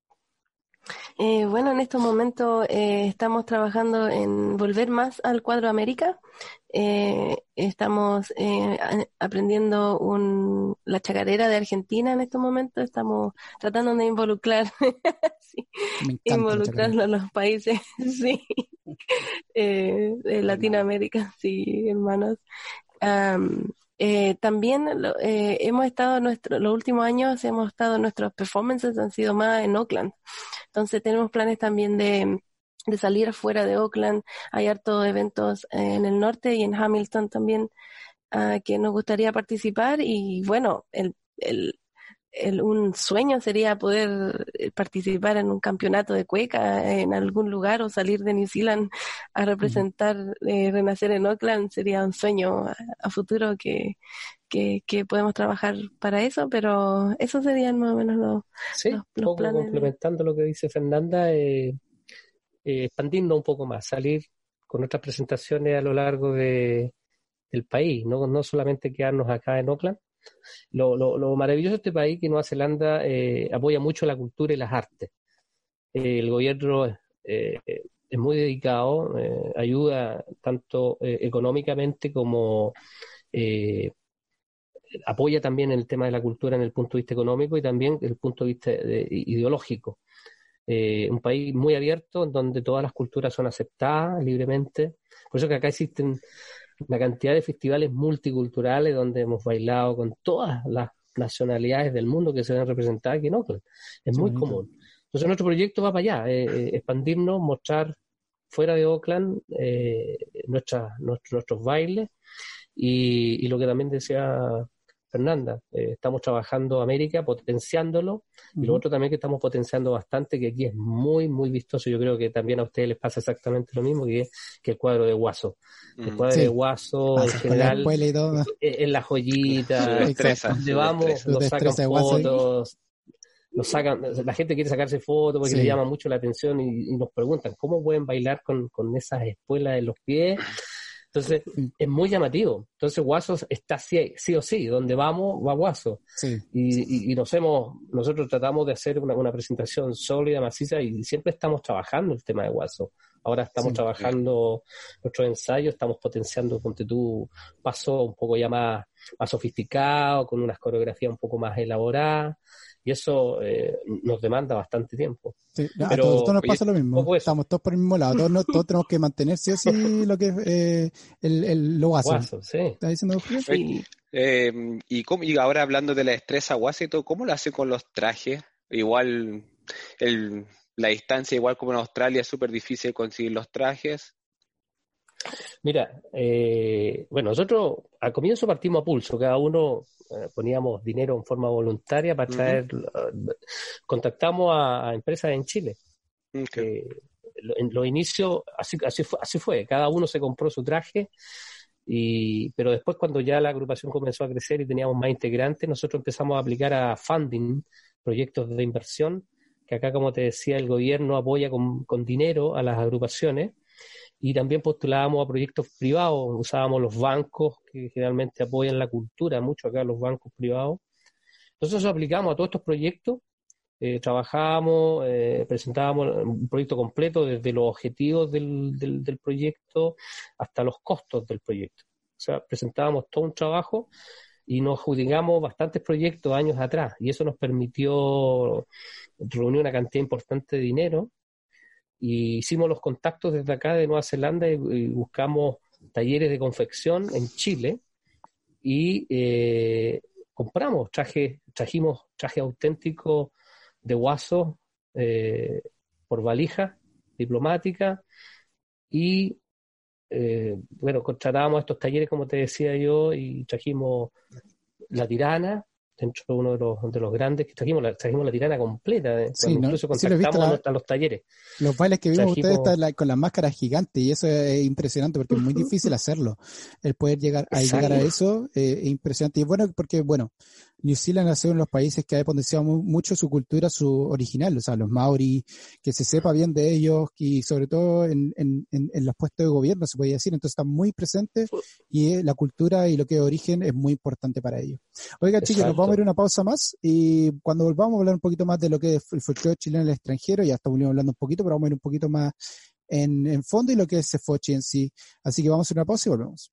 Eh, bueno, en estos momentos eh, estamos trabajando en volver más al cuadro América. Eh, estamos eh, aprendiendo un, la chacarera de Argentina en estos momentos. Estamos tratando de involucrar, sí, a los países, sí, eh, de Latinoamérica, sí, hermanos. Am, eh, también eh, hemos estado nuestro, los últimos años hemos estado nuestros performances han sido más en Oakland. Entonces tenemos planes también de, de salir afuera de Oakland. Hay hartos eventos eh, en el norte y en Hamilton también ah, que nos gustaría participar. Y bueno, el, el, el- un sueño sería poder eh, participar en un campeonato de cueca en algún lugar o salir de New Zealand a representar, eh, renacer en Oakland. Sería un sueño a, a futuro que, que, que podemos trabajar para eso, pero esos serían más o menos los, Sí, los- un los poco planes complementando lo que dice Fernanda, eh, eh, expandiendo un poco más, salir con nuestras presentaciones a lo largo de, del país, no, no solamente quedarnos acá en Oakland. Lo, lo, lo maravilloso de este país que Nueva Zelanda eh, apoya mucho la cultura y las artes. Eh, el gobierno eh, es muy dedicado, ayuda tanto económicamente como apoya también el tema de la cultura en el punto de vista económico y también desde el punto de vista de- ideológico. Un país muy abierto en donde todas las culturas son aceptadas libremente. Por eso que acá existen una cantidad de festivales multiculturales donde hemos bailado con todas las nacionalidades del mundo que se ven representadas aquí en Oakland. Es muy bonito. común. Entonces nuestro proyecto va para allá, eh, eh, expandirnos, mostrar fuera de Oakland eh, nuestros bailes y, y lo que también decía Fernanda, eh, estamos trabajando América, potenciándolo y lo otro también que estamos potenciando bastante, que aquí es muy, muy vistoso, yo creo que también a ustedes les pasa exactamente lo mismo, que, es- que el cuadro de Guaso. El Mm. cuadro Sí. de Guaso en la general es, es la Su joyita, destreza, donde su vamos, destreza. nos sacan fotos, nos sacan, la gente quiere sacarse fotos porque Sí. le llama mucho la atención y, y nos preguntan cómo pueden bailar con, con esas espuelas en los pies. Entonces, Sí. es muy llamativo. Entonces, Guaso está sí, sí o sí, donde vamos, va Guaso. Sí, Y, y- y nos hemos, nosotros tratamos de hacer una, una presentación sólida, maciza, y siempre estamos trabajando el tema de Guaso. Ahora estamos Sí. trabajando nuestros ensayos, estamos potenciando, ponte tú, paso un poco ya más, más sofisticado, con unas coreografías un poco más elaboradas, y eso eh, nos demanda bastante tiempo. Sí, a Pero, todos, todos nos oye, pasa lo mismo. Estamos todos por el mismo lado. Todos, no- todos tenemos que mantener sí o sí lo que es eh, el, el lo guaso. Guaso, sí. ¿Estás diciendo? Sí. Eh, y, cómo- y ahora hablando de la destreza guasa y todo, ¿cómo lo hace con los trajes? Igual el, la distancia, igual como en Australia, es súper difícil conseguir los trajes. Mira, eh, bueno, nosotros al comienzo partimos a pulso, cada uno eh, poníamos dinero en forma voluntaria para traer, eh, contactamos a, a empresas en Chile. Mm, lo- en los inicios así, así, fue, así fue, cada uno se compró su traje, y, pero después cuando ya la agrupación comenzó a crecer y teníamos más integrantes, nosotros empezamos a aplicar a funding, proyectos de inversión, que acá, como te decía, el gobierno apoya con, con dinero a las agrupaciones, y también postulábamos a proyectos privados, usábamos los bancos que generalmente apoyan la cultura, mucho acá los bancos privados. Nosotros aplicamos a todos estos proyectos eh, trabajábamos, eh, presentábamos un proyecto completo desde los objetivos del, del, del proyecto hasta los costos del proyecto. O sea, presentábamos todo un trabajo y nos adjudicamos bastantes proyectos años atrás y eso nos permitió reunir una cantidad importante de dinero y hicimos los contactos desde acá de Nueva Zelanda y, buscamos talleres de confección en Chile y eh, compramos trajes, trajimos trajes auténticos de guaso eh, por valija diplomática y eh, bueno, contratábamos estos talleres como te decía yo y trajimos la tirana dentro de uno de los, de los grandes que trajimos la, trajimos la tirana completa eh, Sí, incluso Sí lo contactamos la- a nuestra- a los talleres Los bailes que vimos ustedes Trajimos- la- con las máscaras gigantes y eso es impresionante porque es muy difícil hacerlo. El poder llegar a, llegar a eso eh, es impresionante. Y bueno porque, bueno, New Zealand ha sido uno de los países que ha potenciado mu- mucho su cultura, su original, o sea, los maoris, que se sepa bien de ellos y sobre todo en, en, en, en los puestos de gobierno, se podría decir. Entonces están muy presentes y eh, la cultura y lo que es origen es muy importante para ellos. Oiga, chicos, nos vamos a ir una pausa más y cuando volvamos a hablar un poquito más de lo que es el folclore chileno en el extranjero, ya estamos hablando un poquito, pero vamos a ir un poquito más en, en fondo y lo que es Cefochi en sí. Así que vamos a una pausa y volvemos.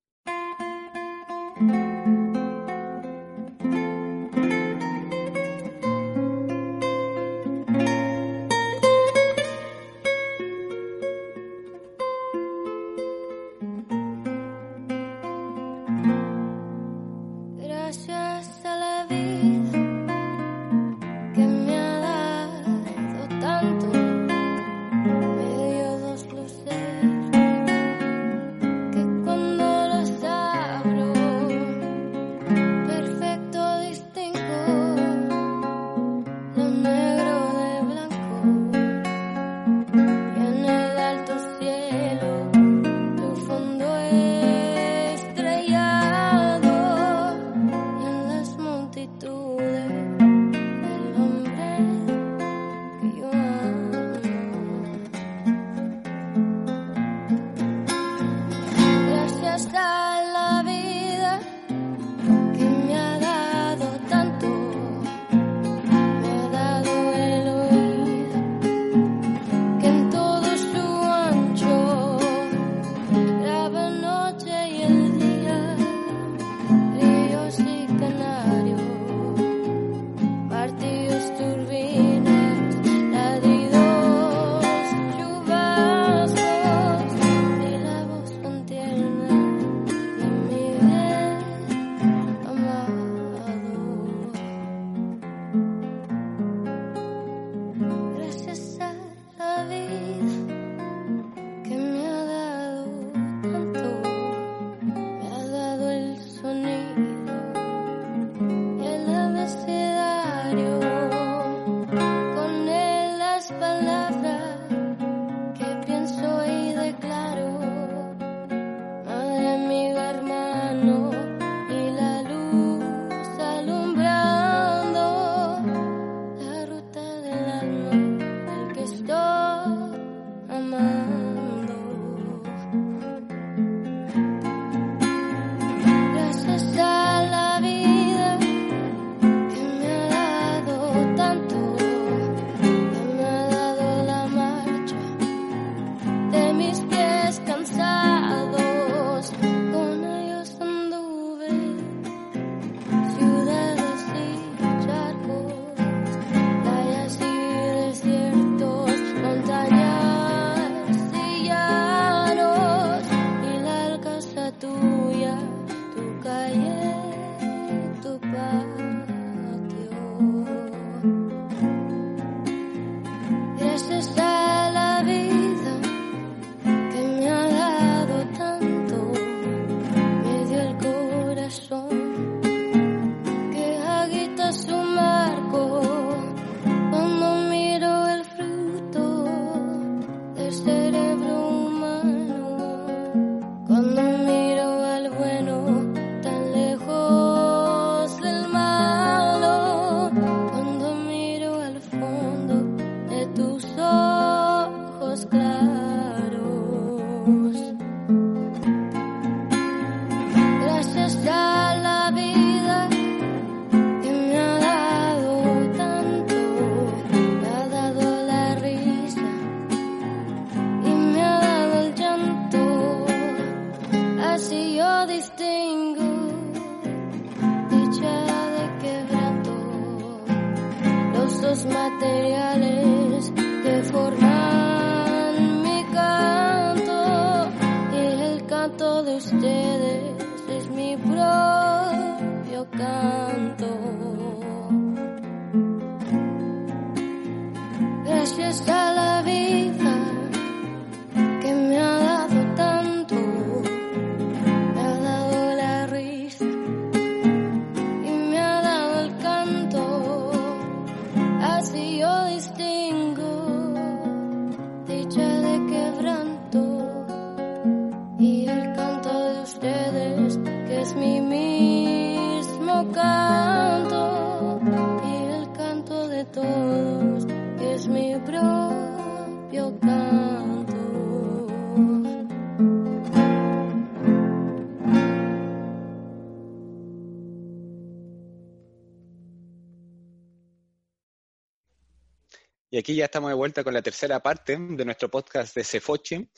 Y aquí ya estamos de vuelta con la tercera parte de nuestro podcast de Cefoche.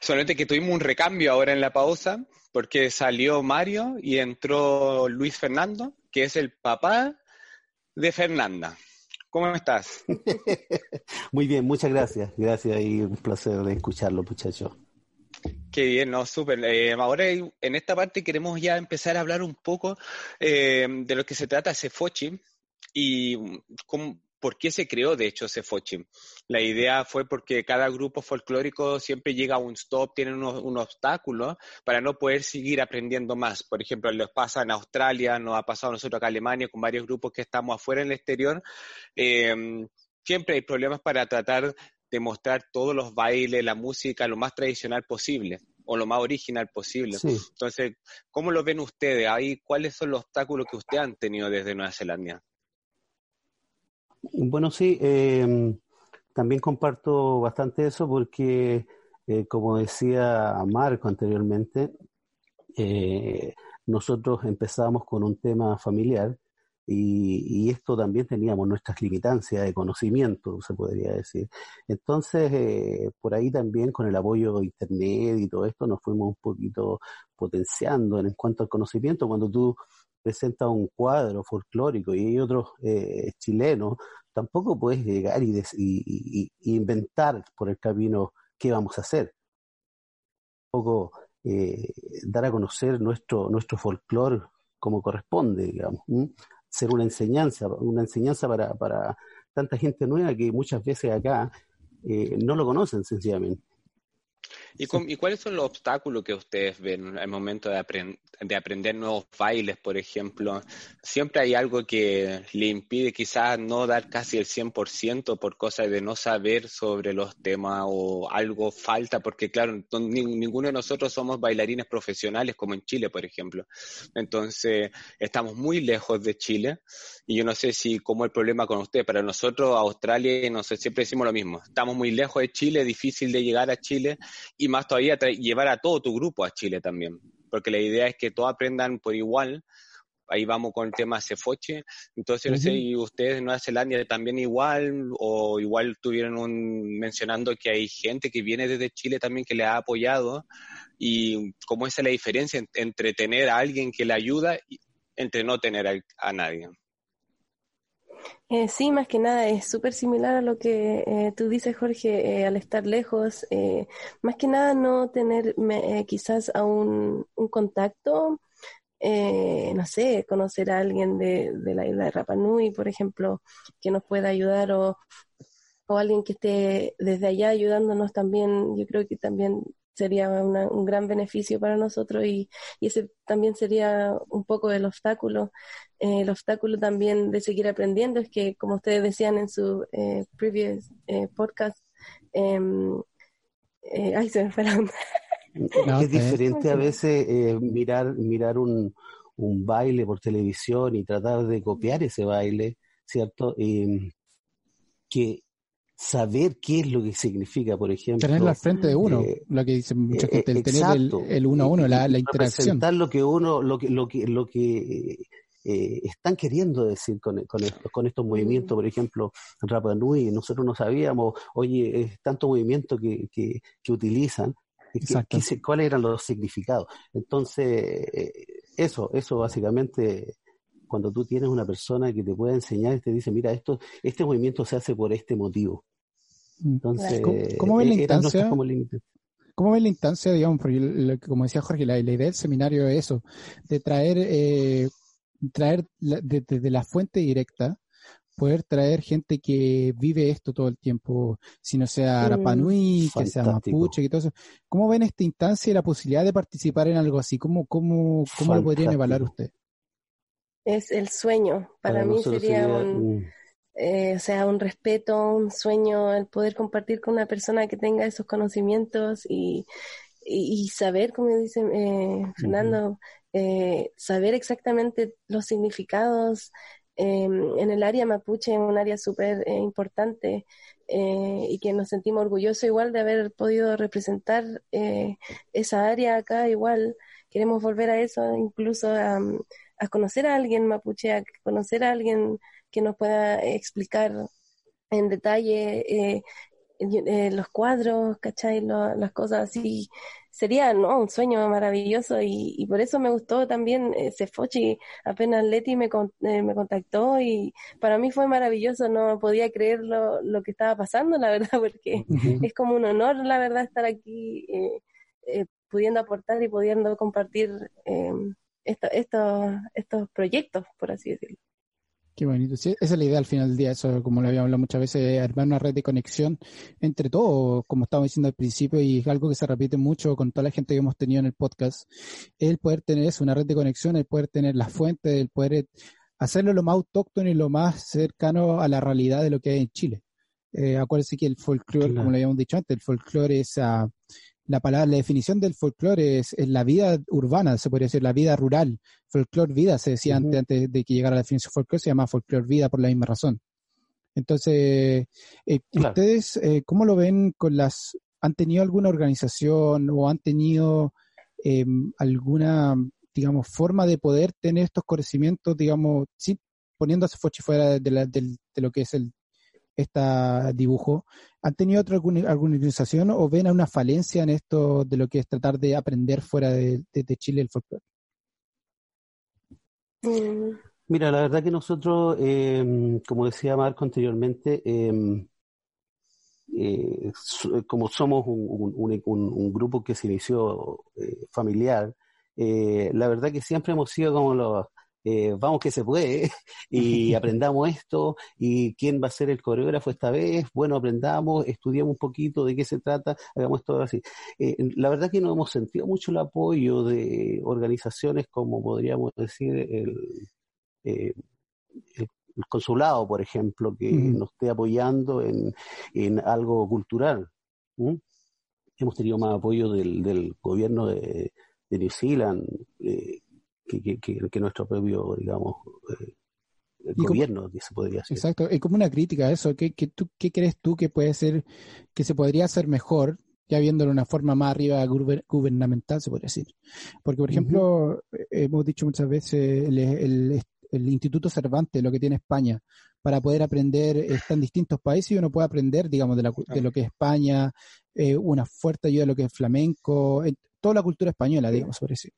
Solamente que tuvimos un recambio ahora en la pausa, porque salió Mario y entró Luis Fernando, que es el papá de Fernanda. ¿Cómo estás? Muy bien, muchas gracias. Gracias y un placer de escucharlo, muchachos. Qué bien, no, súper. Eh, ahora en esta parte queremos ya empezar a hablar un poco eh, de lo que se trata Cefochi y cómo, por qué se creó, de hecho, Cefochi. La idea fue porque cada grupo folclórico siempre llega a un stop, tiene unos- un obstáculo para no poder seguir aprendiendo más. Por ejemplo, les pasa en Australia, nos ha pasado a nosotros acá en Alemania con varios grupos que estamos afuera en el exterior. Eh, siempre hay problemas para tratar de mostrar todos los bailes, la música, lo más tradicional posible o lo más original posible. Sí. Entonces, ¿cómo lo ven ustedes? Ahí, ¿Cuáles son los obstáculos que ustedes han tenido desde Nueva Zelanda? Bueno, sí, eh, también comparto bastante eso porque, eh, como decía Marco anteriormente, eh, nosotros empezamos con un tema familiar y, esto también teníamos nuestras limitancias de conocimiento, se podría decir. Entonces, eh, por ahí también con el apoyo de Internet y todo esto nos fuimos un poquito potenciando en cuanto al conocimiento. Cuando tú presentas un cuadro folclórico y hay otros eh, chilenos, tampoco puedes llegar y, y- inventar por el camino qué vamos a hacer. Un poco eh, dar a conocer nuestro, nuestro folclore como corresponde, digamos. ¿m? Ser una enseñanza, una enseñanza para, para tanta gente nueva que muchas veces acá eh, no lo conocen sencillamente. ¿Y, con- y cuáles son los obstáculos que ustedes ven al momento de, apren- de aprender nuevos bailes, por ejemplo? Siempre hay algo que le impide quizás no dar casi el 100% por cosas de no saber sobre los temas o algo falta, porque claro, no- ni- ninguno de nosotros somos bailarines profesionales como en Chile, por ejemplo. Entonces, estamos muy lejos de Chile y yo no sé si cómo el problema con usted, para nosotros Australia, no sé, siempre decimos lo mismo, estamos muy lejos de Chile, difícil de llegar a Chile y más todavía llevar a todo tu grupo a Chile también, porque la idea es que todos aprendan por igual. Ahí vamos con el tema Cefoche. Entonces, no sé. ¿y ustedes en Nueva Zelanda también igual? ¿O igual tuvieron un, mencionando que hay gente que viene desde Chile también que le ha apoyado? ¿Y cómo es la diferencia en- entre tener a alguien que le ayuda y entre no tener a, a nadie? Eh, sí, más que nada es súper similar a lo que eh, tú dices, Jorge, eh, al estar lejos, eh, más que nada no tener eh, quizás a un, contacto, no sé, conocer a alguien de, de la isla de Rapa Nui, por ejemplo, que nos pueda ayudar o, o alguien que esté desde allá ayudándonos también, yo creo que también sería una- un gran beneficio para nosotros y, y ese también sería un poco el obstáculo. Eh, el obstáculo también de seguir aprendiendo es que, como ustedes decían en su eh, previous eh, podcast, em, eh, ay, se me fue la onda. Es No, diferente a veces eh, mirar, mirar un, un baile por televisión y tratar de copiar ese baile, ¿cierto? Eh, que saber qué es lo que significa, por ejemplo, Tenerlo al frente de uno, eh, lo que dice mucha eh, gente, el tener el, uno a uno, la, la interacción. representar lo que uno, lo que, lo que, lo que eh, están queriendo decir con, con, estos, con estos movimientos, por ejemplo, Rapa Nui, nosotros no sabíamos, oye, es tanto movimiento que, que, que utilizan, que- que cuáles eran los significados. Entonces, eh, eso, eso básicamente, cuando tú tienes una persona que te puede enseñar y te dice, mira, esto, este movimiento se hace por este motivo. Entonces, ¿Cómo, cómo ves la nuestras instancia? como. ¿Cómo ves la instancia, digamos, porque como decía Jorge, la, la idea del seminario es eso, de traer eh, traer la- de- desde la fuente directa, poder traer gente que vive esto todo el tiempo, si no sea Mm. Arapanui, que sea. Mapuche, que todo eso. ¿Cómo ven esta instancia y la posibilidad de participar en algo así? ¿Cómo, cómo, cómo lo podrían evaluar ustedes? Es el sueño. Para, mí nosotros sería sería, un, eh, o sea, un respeto, un sueño, el poder compartir con una persona que tenga esos conocimientos y, y, y saber, como dice eh, Fernando, eh, saber exactamente los significados. eh, en el área mapuche, un área súper eh, importante eh, y que nos sentimos orgullosos igual de haber podido representar eh, esa área acá igual. Queremos volver a eso, incluso a, a conocer a alguien mapuche, a conocer a alguien que nos pueda explicar en detalle eh, eh, los cuadros, ¿cachai? Lo- las cosas así. Sería, ¿no? Un sueño maravilloso y, y por eso me gustó también eh, Cefochi. Apenas Leti me, con- eh, me contactó y para mí fue maravilloso. No podía creer lo, lo que estaba pasando, la verdad, porque es como un honor, la verdad, estar aquí eh, eh, pudiendo aportar y pudiendo compartir eh, esto- esto- estos proyectos, por así decirlo. Qué bonito. Sí, esa es la idea al final del día, eso como lo habíamos hablado muchas veces, armar una red de conexión entre todos, como estábamos diciendo al principio, y es algo que se repite mucho con toda la gente que hemos tenido en el podcast, el poder tener eso, una red de conexión, el poder tener las fuentes, el poder hacerlo lo más autóctono y lo más cercano a la realidad de lo que hay en Chile. Eh, acuérdense que el folclore, Claro. como lo habíamos dicho antes, el folclore es ah, la palabra, la definición del folclore es, es la vida urbana, se podría decir, la vida rural. Folclore vida se decía antes, antes de que llegara la definición folclore, se llama folclore vida por la misma razón. Entonces, eh, Claro. ¿ustedes eh, cómo lo ven con las, han tenido alguna organización o han tenido eh, alguna, digamos, forma de poder tener estos conocimientos, digamos, sí, poniéndose fuera fuera de, la- del- de lo que es el esta dibujo, ¿han tenido otra alguna, alguna organización o ven una falencia en esto de lo que es tratar de aprender fuera de, de- de Chile el folclore? Mm, Mira, la verdad que nosotros, eh, como decía Marco anteriormente, eh, eh, como somos un, un- un- un- un grupo que se inició eh, familiar, eh, la verdad que siempre hemos sido como los, eh, vamos que se puede, y aprendamos esto, y quién va a ser el coreógrafo esta vez, bueno, aprendamos, estudiamos un poquito de qué se trata, hagamos esto así. Eh, la verdad que no hemos sentido mucho el apoyo de organizaciones como podríamos decir el eh, el, consulado, por ejemplo, que nos esté apoyando en, en algo cultural. Hemos tenido más apoyo del, del gobierno de, de New Zealand eh, que, que, que- que nuestro propio, digamos, eh, el Y como- gobierno, que se podría decir. Exacto, es como una crítica a eso. ¿Qué, qué, tú, ¿Qué crees tú que puede ser, que se podría hacer mejor, ya viéndolo de una forma más arriba guber- gubernamental, se podría decir? Porque, por ejemplo, eh, hemos dicho muchas veces, el, el- el Instituto Cervantes, lo que tiene España, para poder aprender, está en distintos países y uno puede aprender, digamos, de, la de lo que es España, eh, una fuerte ayuda a lo que es flamenco, en toda la cultura española, digamos, por decir.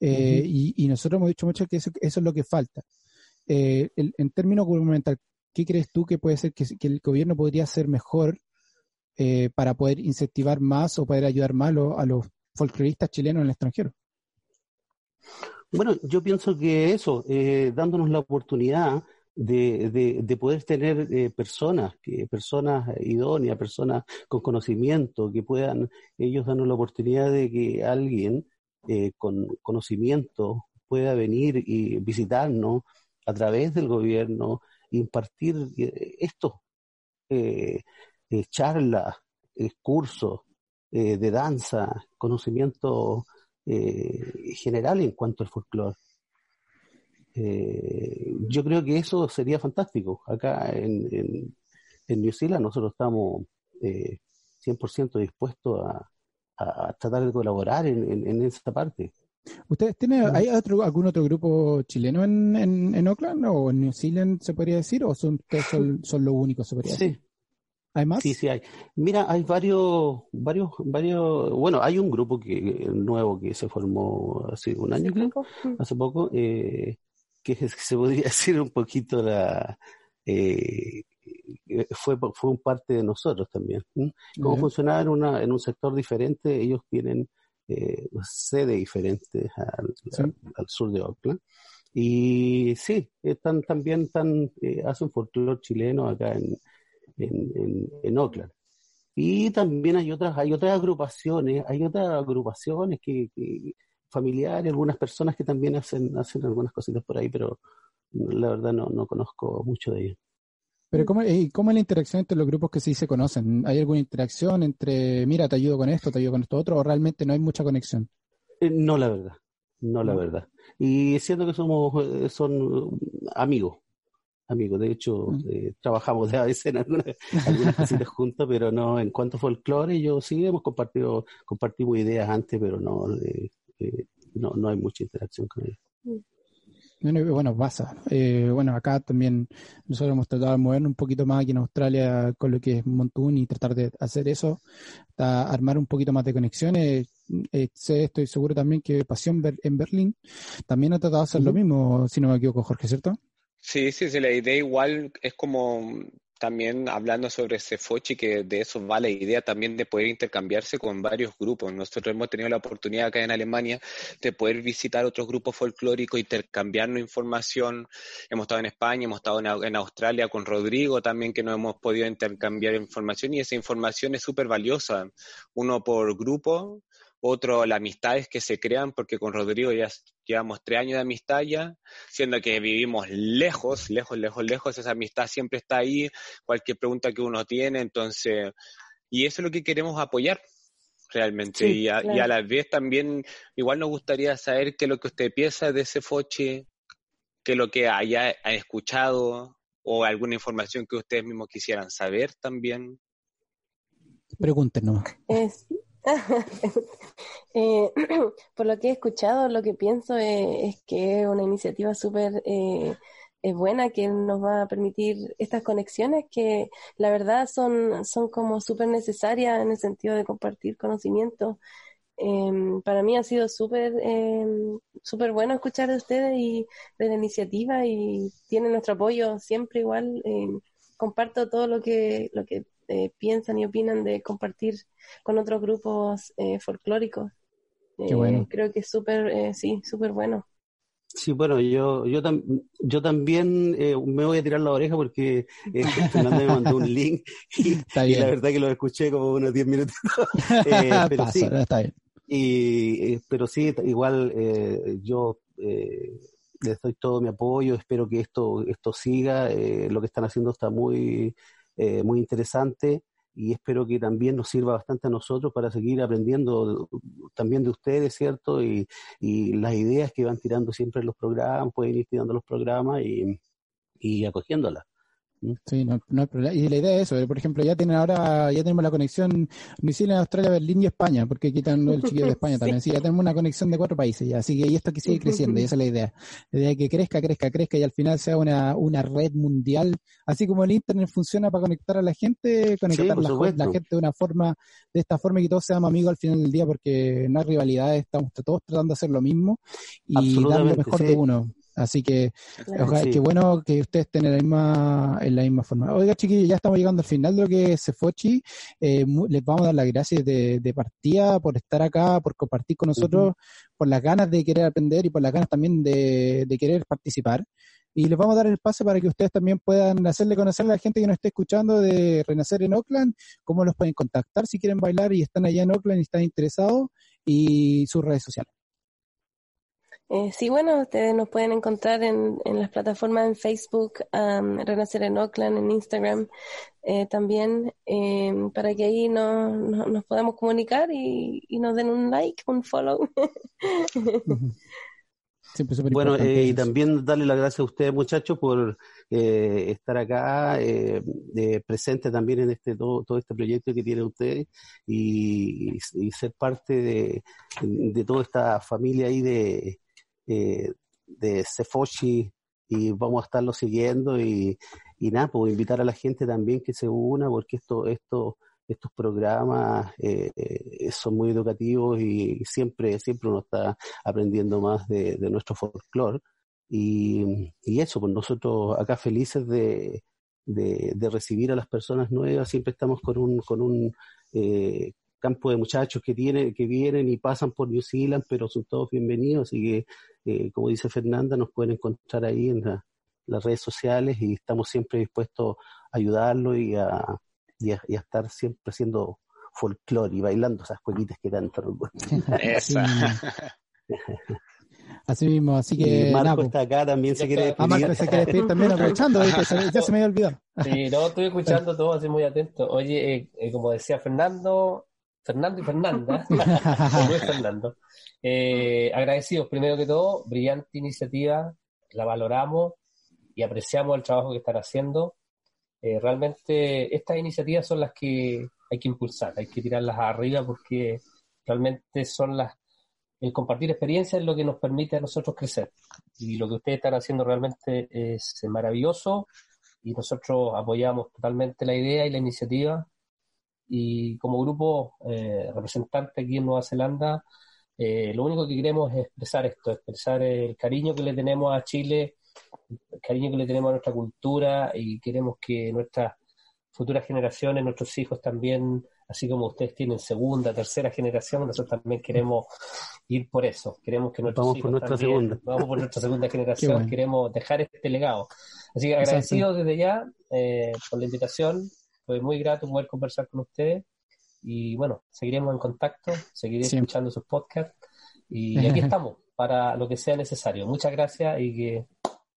Eh, y, y nosotros hemos dicho mucho que eso, eso es lo que falta. Eh, el- en términos gubernamental, ¿qué crees tú que puede ser que, que el gobierno podría hacer mejor eh, para poder incentivar más o poder ayudar más a los, a los folcloristas chilenos en el extranjero? Bueno, yo pienso que eso, eh, dándonos la oportunidad de, de, de poder tener eh, personas, que, personas idóneas, personas con conocimiento, que puedan ellos darnos la oportunidad de que alguien eh, con conocimiento pueda venir y visitarnos a través del gobierno, impartir eh, esto, eh, charlas, cursos de danza, conocimiento general en cuanto al folclore. Yo creo que eso sería fantástico. Acá en, en, en New Zealand nosotros estamos eh, 100% dispuestos a, a, a tratar de colaborar en, en, en esa parte. ¿Ustedes tienen, hay otro, algún otro grupo chileno en, en, en Oakland o en New Zealand, se podría decir? ¿O son, ustedes son, son los únicos, se podría Sí, decir? ¿Hay más? sí, sí hay. Mira, hay varios, varios, varios, bueno, hay un grupo que nuevo que se formó hace un año, creo, poco, mm, hace poco, eh, que se podría decir un poquito la, eh, fue, fue un parte de nosotros también. Cómo Ya. funcionaba en, una, en un sector diferente, ellos tienen eh, sede diferente al, Sí. al- al sur de Oakland. Y sí, están también están, eh, hacen folclore chileno acá en, en, en, en Oakland. Y también hay otras, hay otras agrupaciones, hay otras agrupaciones que, que familiares, algunas personas que también hacen, hacen algunas cositas por ahí, pero la verdad no, no conozco mucho de ellos. Pero ¿cómo, y ¿cómo es la interacción entre los grupos que sí se conocen? ¿Hay alguna interacción entre, mira, te ayudo con esto, te ayudo con esto otro, o realmente no hay mucha conexión? Eh, no, la verdad, no la verdad. Y siento que somos, eh, son amigos, amigos. De hecho, Mm. eh, trabajamos a veces en algunas, algunas cositas juntas, pero no en cuanto a folclore, yo sí hemos compartido, compartimos ideas antes, pero no, eh, eh, no, no hay mucha interacción con ellos. Bueno, pasa. Eh, bueno, acá también nosotros hemos tratado de movernos un poquito más aquí en Australia con lo que es Montún y tratar de hacer eso, hasta armar un poquito más de conexiones. Eh, sé, estoy seguro también que Pasión en Berlín también ha tratado de hacer lo mismo, si no me equivoco, Jorge, ¿cierto? Sí, sí, sí, la idea igual es como también hablando sobre Cefochi, que de eso va la idea también de poder intercambiarse con varios grupos. Nosotros hemos tenido la oportunidad acá en Alemania de poder visitar otros grupos folclóricos, intercambiarnos información. Hemos estado en España, hemos estado en, en Australia con Rodrigo también, que nos hemos podido intercambiar información y esa información es súper valiosa. Uno por grupo, otro las amistades que se crean, porque con Rodrigo ya llevamos tres años de amistad ya, siendo que vivimos lejos, lejos, lejos, lejos, esa amistad siempre está ahí, cualquier pregunta que uno tiene, entonces, y eso es lo que queremos apoyar realmente, Sí, y, a, y a claro. la vez también, igual nos gustaría saber qué es lo que usted piensa de ese Fochi, qué es lo que haya ha escuchado, o alguna información que ustedes mismos quisieran saber también. Pregunten nomás. Es, eh, por lo que he escuchado, lo que pienso es, que es una iniciativa súper eh, buena que nos va a permitir estas conexiones que la verdad son, son como súper necesarias en el sentido de compartir conocimiento. Em, para mí ha sido súper em, súper bueno escuchar de ustedes y de la iniciativa y tienen nuestro apoyo siempre igual. em, comparto todo lo que, lo que eh, piensan y opinan de compartir con otros grupos eh, folclóricos. Qué Eh, bueno. Creo que es súper, eh, sí, súper bueno. Sí, bueno, yo, yo, tam- yo también eh, me voy a tirar la oreja porque eh, Fernando me mandó un link y, y la verdad que lo escuché como unos 10 minutos. Eh, pero Pasa, sí, está bien. y, eh, pero sí, igual eh, yo eh, les doy todo mi apoyo, espero que esto, esto siga, eh, lo que están haciendo está muy, eh, muy interesante y espero que también nos sirva bastante a nosotros para seguir aprendiendo también de ustedes, ¿cierto? Y, y las ideas que van tirando siempre en los programas, pueden ir tirando los programas y, y acogiéndolas. Sí, no, no hay problema. Y la idea es eso, eh, por ejemplo, ya tienen ahora, ya tenemos la conexión Zealand, Australia, Berlín y España, porque quitan el chiquillo de España también. Sí, ya tenemos una conexión de cuatro países ya, así que y esto que sigue creciendo, y esa es la idea. La idea es que crezca, crezca, crezca y al final sea una, una red mundial, así como el internet funciona para conectar a la gente, conectar por la, gente de una forma, de esta forma y que todos seamos amigos al final del día, porque no hay rivalidades, estamos todos tratando de hacer lo mismo y dar lo mejor sí. de uno. Así que Claro. Ojalá, Sí. qué bueno que ustedes estén en la misma, en la misma forma. Oiga, chiquillos, ya estamos llegando al final de lo que es Cefochi. Eh, mu- les vamos a dar las gracias de, de partida por estar acá, por compartir con nosotros, por las ganas de querer aprender y por las ganas también de, de querer participar. Y les vamos a dar el pase para que ustedes también puedan hacerle conocer a la gente que nos esté escuchando de Renacer en Oakland, cómo los pueden contactar si quieren bailar y están allá en Oakland y están interesados, y sus redes sociales. Eh, sí, bueno, ustedes nos pueden encontrar en, en las plataformas en Facebook, am, Renacer en Oakland, en Instagram eh, también, em, para que ahí no- no- nos podamos comunicar y, y nos den un like, un follow. Siempre Bueno, eh, y también darle las gracias a ustedes, muchachos, por eh, estar acá, eh, de presente también en este todo, todo este proyecto que tienen ustedes y, y ser parte de, de toda esta familia ahí de, eh, de Cefochi y vamos a estarlo siguiendo y, y nada, pues invitar a la gente también que se una porque esto, esto, estos programas eh, eh, son muy educativos y siempre, siempre uno está aprendiendo más de, de nuestro folclore. Y, y eso, pues nosotros acá felices de, de, de recibir a las personas nuevas, siempre estamos con un, con un eh, campo de muchachos que tienen, que vienen y pasan por New Zealand, pero son todos bienvenidos, así que, eh, como dice Fernanda, nos pueden encontrar ahí en las redes sociales y estamos siempre dispuestos a ayudarlo y a, y a, y a estar siempre haciendo folclore y bailando esas cuequitas que tanto nos gustan. Esa. Así mismo, así que. Y Marco nada, está acá también, se quiere Ah, Marco despedir. se quiere despedir también aprovechando, ya se me había olvidado. Sí, no, estoy escuchando todo así muy atento. Oye, eh, eh, como decía Fernando, Fernando y Fernanda, o Luis Fernando, eh, agradecidos primero que todo, brillante iniciativa, la valoramos y apreciamos el trabajo que están haciendo. Eh, realmente estas iniciativas son las que hay que impulsar, hay que tirarlas arriba porque realmente son las, el compartir experiencias es lo que nos permite a nosotros crecer. Y lo que ustedes están haciendo realmente es maravilloso y nosotros apoyamos totalmente la idea y la iniciativa. Y como grupo eh, representante aquí en Nueva Zelanda, eh, lo único que queremos es expresar esto, expresar el cariño que le tenemos a Chile, el cariño que le tenemos a nuestra cultura y queremos que nuestras futuras generaciones, nuestros hijos también, así como ustedes tienen segunda, tercera generación, nosotros también queremos ir por eso. Queremos que nuestros Vamos por hijos nuestra también- segunda. vamos por nuestra segunda generación, bueno. queremos dejar este legado. Así que agradecido desde ya eh, por la invitación, fue muy grato poder conversar con ustedes y bueno, seguiremos en contacto, seguiré Siempre. escuchando sus podcasts y aquí estamos para lo que sea necesario. Muchas gracias y que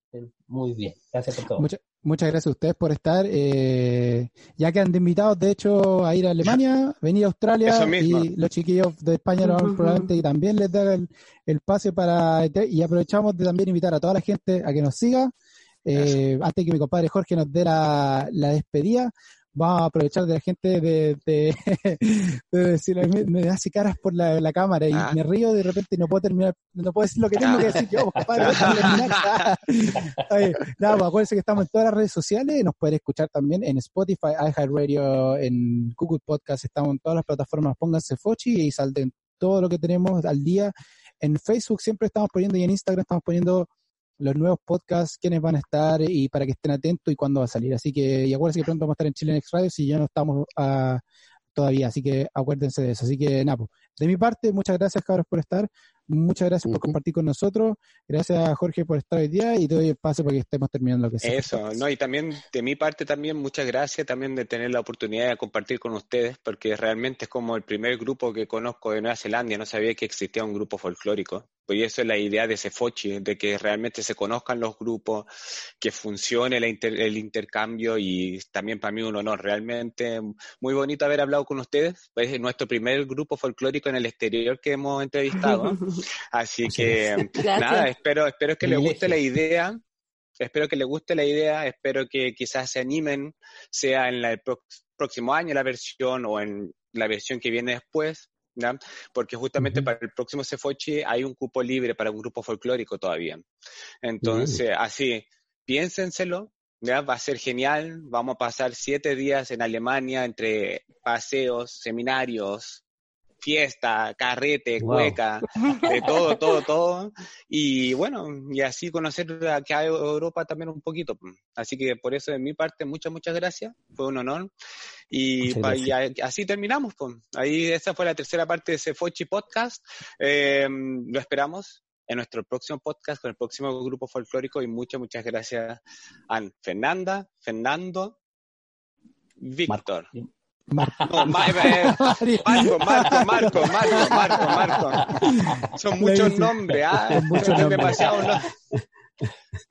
estén muy bien. Gracias por todo. Mucha- muchas gracias a ustedes por estar. eh, ya quedan de invitados, de hecho, a ir a Alemania, venir a Australia y los chiquillos de España nos- Ujú. probablemente también les da el, el pase para y aprovechamos de también invitar a toda la gente a que nos siga. Eh, antes que mi compadre Jorge nos dé la, la despedida, vamos a aprovechar de la gente de, de, de decirle, me, me hace caras por la, la cámara y Ah. me río y de repente no puedo terminar, no puedo decir lo que tengo que decir yo, compadre. Oye, nada, pues acuérdense que estamos en todas las redes sociales, nos pueden escuchar también en Spotify, iHeartRadio, en Google Podcast, estamos en todas las plataformas, pónganse Fochi y salten todo lo que tenemos al día. En Facebook siempre estamos poniendo y en Instagram estamos poniendo los nuevos podcasts, quiénes van a estar y para que estén atentos y cuándo va a salir. Así que, y acuérdense que pronto vamos a estar en Chile Next Radio si ya no estamos ah, todavía, así que acuérdense de eso. Así que, nada, pues, de mi parte, muchas gracias, cabros, por estar. Muchas gracias por compartir con nosotros. Gracias, Jorge, por estar hoy día y te doy el pase para que estemos terminando lo que sea. Eso, no, y también de mi parte también muchas gracias también de tener la oportunidad de compartir con ustedes, porque realmente es como el primer grupo que conozco de Nueva Zelanda, no sabía que existía un grupo folclórico, pues eso es la idea de Cefochi, de que realmente se conozcan los grupos, que funcione la inter- el intercambio y también para mí un honor, realmente muy bonito haber hablado con ustedes, pues es nuestro primer grupo folclórico en el exterior que hemos entrevistado, así que Gracias. nada, espero, espero que les guste la idea. Espero que les guste la idea, espero que quizás se animen, sea en la- el próximo año la versión o en la versión que viene después, ¿ya? porque justamente para el próximo Cefochi hay un cupo libre para un grupo folclórico todavía. Entonces, así, piénsenselo, ¿ya? va a ser genial, vamos a pasar siete días en Alemania entre paseos, seminarios, fiesta, carrete, Wow. cueca, de todo, todo, todo. Y bueno, y así conocer acá a Europa también un poquito. Así que por eso de mi parte, muchas, muchas gracias. Fue un honor. Y, pa- y así terminamos. Pues. Ahí esa fue la tercera parte de ese Fochi Podcast. Eh, lo esperamos en nuestro próximo podcast con el próximo grupo folclórico y muchas, muchas gracias a Fernanda, Fernando, Víctor. Marco. No, Ma- eh, Marco, Marco, Marco, Marco, Marco, Marco. Son muchos nombres, ah, Son muchos nombres. Ok.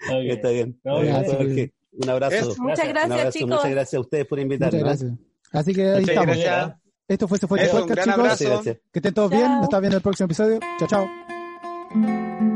Está bien. No, gracias. Un abrazo. Eso. Muchas Gracias. Un abrazo. chicos. Muchas gracias a ustedes por Muchas invitarnos. gracias. Así que ahí Muchas estamos. gracias. Esto fue Se Fue Eso, Podcast, chicos. Muchas gracias. Que estén todos bien. Nos estamos viendo en el próximo episodio. Chao, chao.